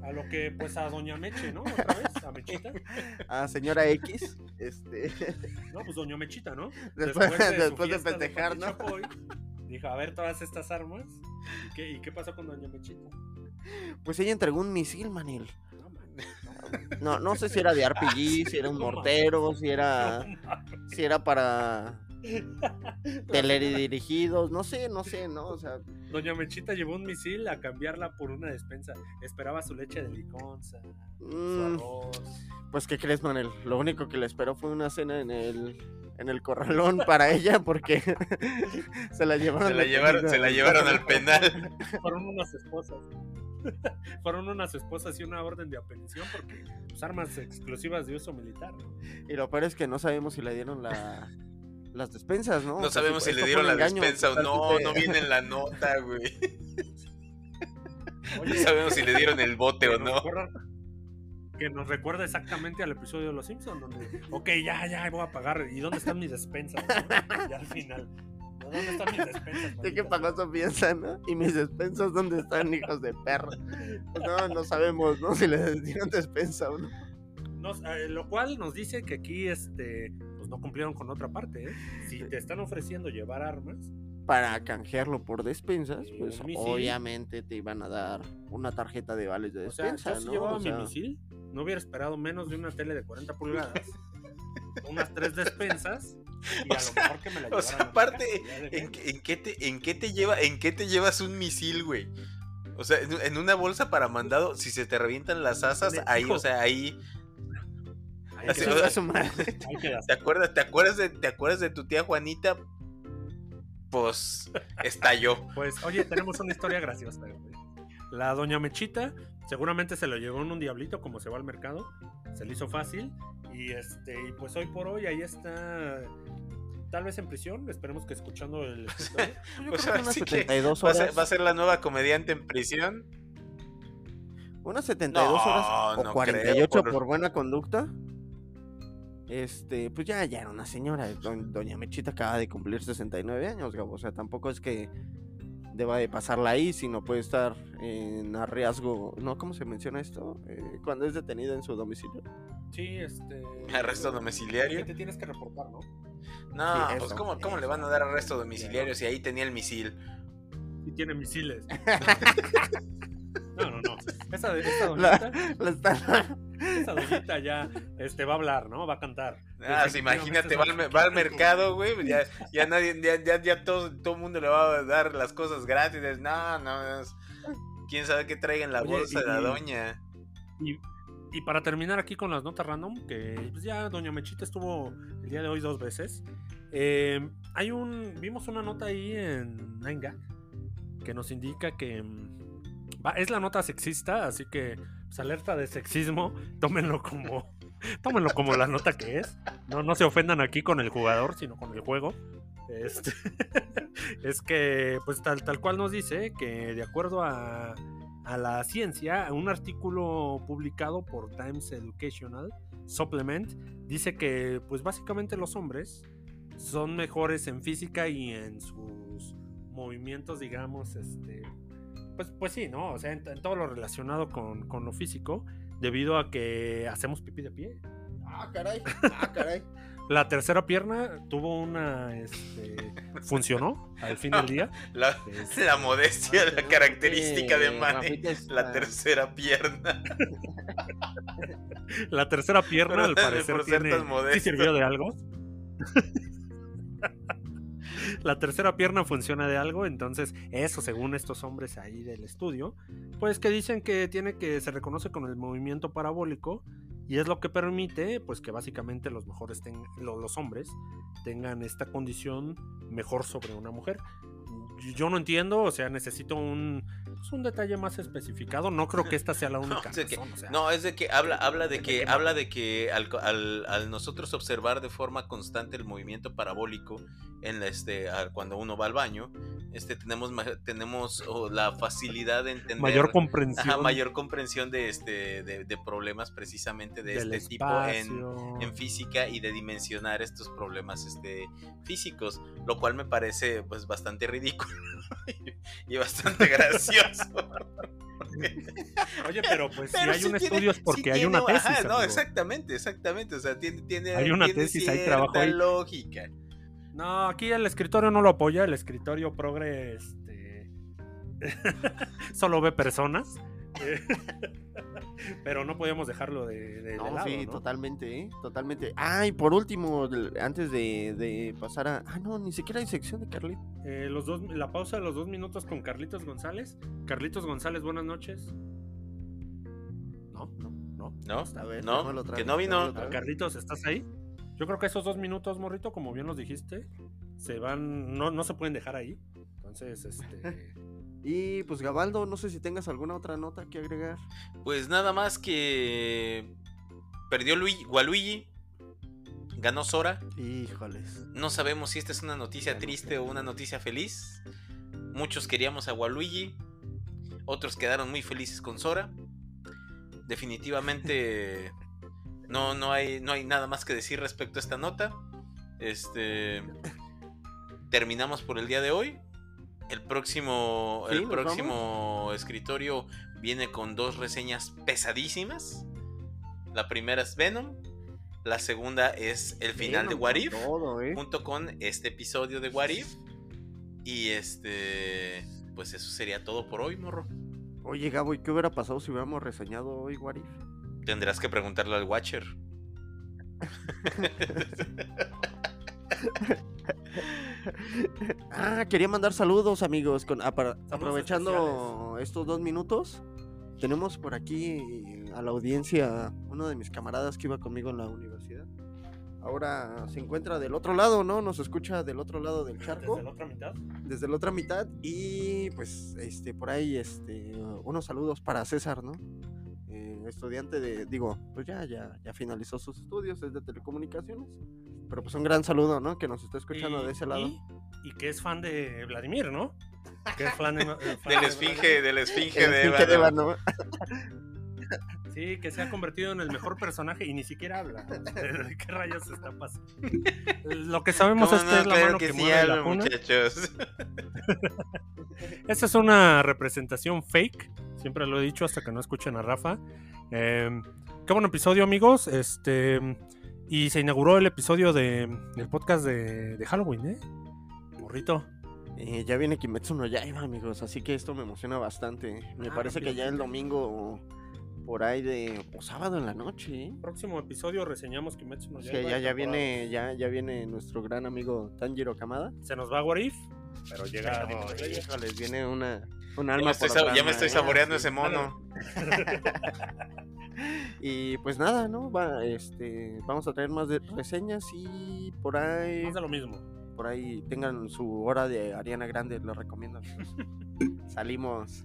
A lo que, pues a Doña Meche, ¿no? Otra vez, a Mechita.
a señora X. Este.
No, pues Doña Mechita, ¿no?
Después, después de festejar, ¿no?
Chapoy, dijo, a ver todas estas armas. ¿Y qué, y qué pasó con Doña Mechita?
Pues ella entregó un misil, Manil.
No.
No, sé si era de RPG, si era un mortero, si era. Si era para. Teledirigidos, no sé, no sé, ¿no? O sea,
Doña Mechita llevó un misil a cambiarla por una despensa. Esperaba su leche de liconza, su
mm,
arroz.
pues ¿qué crees, Manel? Lo único que le esperó fue una cena en el en el corralón para ella porque se la llevaron.
Se la llevaron, se la llevaron al penal.
Fueron unas esposas. Fueron unas esposas y una orden de aprehensión porque pues, armas exclusivas de uso militar. ¿no?
Y lo peor es que no sabemos si le dieron la, las despensas, ¿no? O
No
sea,
sabemos si le dieron la
engaño
despensa o no, no viene en la nota, güey. No sabemos si le dieron el bote o
nos
no.
recuerda- que nos recuerda exactamente al episodio de Los Simpsons, donde, ok, ya, ya, voy a pagar. ¿Y dónde están mis despensas? no? Y al final. ¿dónde están mis despensas?
¿De qué pagoso piensa, no? Y mis despensas, ¿dónde están, hijos de perro? Pues no, no sabemos, ¿no? Si le dieron despensa o no.
Nos- eh, lo cual nos dice que aquí este no cumplieron con otra parte. ¿eh? Si te están ofreciendo llevar armas,
Para canjearlo por despensas, pues obviamente te iban a dar una tarjeta de vales de
o sea,
despensa,
yo llevaba
O
mi misil, no hubiera esperado menos de una tele de 40 pulgadas, unas tres despensas y a
O
lo
sea,
mejor que me la
o sea, aparte, ¿En, qué- en qué te, en, qué te lleva, ¿En qué te llevas un misil, güey? O sea, en, una bolsa para mandado, si se te revientan las asas, ahí, o sea, ahí. Así, sea,
su madre.
¿Te acuerdas, te acuerdas de, te acuerdas de tu tía Juanita? Pues estalló.
Pues, oye, tenemos una historia graciosa, güey. La doña Mechita seguramente se lo llevó en un diablito como se va al mercado. Se le hizo fácil. Y este, y pues hoy por hoy ahí está. Tal vez en prisión. Esperemos que escuchando el
Pues
creo que
ahora
unas
sí que
72
¿Va a,
horas.
ser, va a ser la nueva comediante en prisión?
Unas 72
No,
horas o
no
48
creo,
por...
por-
buena conducta. Este, pues ya, ya era una señora. Do- Doña Mechita acaba de cumplir 69 años, Gabo. O sea, tampoco es que deba de pasarla ahí, sino puede estar en riesgo. ¿No? ¿Cómo se menciona esto? Eh, cuando es detenida en su domicilio.
Sí, este.
Arresto
Que
domiciliario.
te tienes que reportar, ¿no?
No,
Sí,
pues
eso,
¿cómo, cómo le van a dar arresto domiciliario si ahí tenía el misil?
Y tiene misiles. No, no, no. Esa, esa doñita,
La está-
esa doñita ya este, va a hablar, ¿no? Va a cantar.
Ah, sí, imagínate, va va al mercado, güey, pues ya, ya nadie, ya, ya, ya todo, todo mundo le va a dar las cosas gratis. No, no, es- quién sabe qué traiga en la
Oye,
bolsa
y-
la doña.
Y, y para terminar aquí con las notas random, que pues ya Doña Mechita estuvo el día de hoy dos veces. eh, hay un. Vimos una nota ahí en 9gag que nos indica que. Es la nota sexista, así que pues, alerta de sexismo, tómenlo como. Tómenlo como la nota que es. No, no se ofendan aquí con el jugador, sino con el juego. Este, es que, pues tal, tal cual nos dice que de acuerdo a la ciencia, un artículo publicado por Times Educational Supplement dice que pues básicamente los hombres son mejores en física y en sus movimientos, digamos, este, pues, pues sí, ¿no? O sea, en, en todo lo relacionado con, con, lo físico, debido a que hacemos pipí de pie.
Ah, caray, ah, caray.
La tercera pierna tuvo una, este, funcionó al fin del día.
La,
Este,
la modestia,
Ah,
la característica de
es
la tercera pierna.
La tercera pierna, al parecer, tiene, sí sirvió de algo. La tercera pierna funciona de algo, entonces eso, según estos hombres ahí del estudio, pues que dicen que tiene que se reconoce con el movimiento parabólico y es lo que permite, pues que básicamente los mejores ten- lo- los hombres tengan esta condición mejor sobre una mujer. Yo no entiendo, o sea, necesito un, pues, un detalle más especificado. No creo que esta sea la única
que-
o sea,
No, es de que habla, habla de que,
que-
habla de que al, al- al nosotros observar de forma constante el movimiento parabólico en la, este, al- cuando uno va al baño, este, tenemos, tenemos oh, la facilidad de entender
mayor comprensión.
ajá, mayor comprensión de, este, de, de problemas precisamente de
del
este tipo en, física y de dimensionar estos problemas este, físicos, lo cual me parece pues bastante ridículo y bastante gracioso.
Oye, pero pues
Pero
si hay un
tiene-
estudio es porque hay
tiene-
una tesis.
ajá, no, exactamente, exactamente. O sea, tiene, tiene,
Hay una
tiene
tesis, hay
cierta
trabajo ahí.
lógica.
No, aquí el escritorio no lo apoya, el escritorio progre este, solo ve personas. pero no podíamos dejarlo de, de- de
No,
lado,
sí,
¿no?
totalmente, ¿eh? Totalmente. Ah, y por último, antes de, de pasar a... Ah, no, ni siquiera hay sección de Carly.
Eh, los dos, la pausa de los dos minutos con Carlitos González. Carlitos González, buenas noches. No, no, no.
¿No?
A ver,
no, que no vino.
Carlitos, ¿estás ahí? Yo creo que esos dos minutos, morrito, como bien los dijiste, se van, no, no se pueden dejar ahí. Entonces, este...
Y pues Gabaldo, no sé si tengas alguna otra nota que agregar.
Pues nada más que perdió Luigi, Waluigi, ganó Sora.
Híjoles.
No sabemos si esta es una noticia triste o una noticia feliz. Muchos queríamos a Waluigi, otros quedaron muy felices con Sora. Definitivamente no, no, hay, no hay nada más que decir respecto a esta nota. Este terminamos por el día de hoy. El próximo,
Sí,
el próximo escritorio viene con dos reseñas pesadísimas. La primera es Venom. La segunda es el final de What
con
If
Todo, ¿eh?
junto con este episodio de What If. Y este, pues eso sería todo por hoy, morro.
Oye, Gabo, ¿y qué hubiera pasado si hubiéramos reseñado hoy What If?
Tendrás que preguntarle al Watcher.
Ah, quería mandar saludos, amigos. Con,
Saludos
aprovechando estos dos minutos, tenemos por aquí a la audiencia uno de mis camaradas que iba conmigo en la universidad. Ahora se encuentra del otro lado, ¿no? Nos escucha del otro lado del charco,
Desde la otra mitad.
desde la otra mitad. Y pues, este, por ahí, este, unos saludos para César, ¿no? Estudiante de, digo, pues ya, ya, ya finalizó sus estudios, es de telecomunicaciones. Pero pues un gran saludo, ¿no? Que nos está escuchando
Y-
de ese lado.
Y, y que es fan de Vladimir, ¿no? Que es fan de, eh, fan
Del
de
esfinge, del esfinge
El
de
esfinge de
Ébano.
Sí, que se ha convertido en el mejor personaje y ni siquiera habla. ¿De qué rayos está pasando? Lo que sabemos
¿Cómo
es que
no?
es la
Claro
mano
que
que,
sí,
mueve la cuna.
muchachos.
Esa es una representación fake. Siempre lo he dicho hasta que no escuchen a Rafa. Eh, qué buen episodio, amigos. Este. Y se inauguró el episodio de, del podcast de, de Halloween, ¿eh? Morrito.
Eh, ya viene Kimetsu no Yaiba, amigos, así que esto me emociona bastante. Me
Ah,
parece que ya el domingo por ahí de o sábado en la noche, ¿eh?
Próximo episodio reseñamos Kimetsu no Yaiba,
ya, ya viene ya ya viene nuestro gran amigo Tanjiro Kamada.
Se nos va a What If, pero llega.
Pero, híjoles, viene una un
Ya
alma
me estoy,
por
sab- ya me estoy
¿eh?
saboreando ese mono.
Y pues nada, ¿no? Va, este, vamos a traer más de reseñas y por ahí
Más de lo mismo.
por ahí tengan su hora de Ariana Grande, lo recomiendo. Salimos.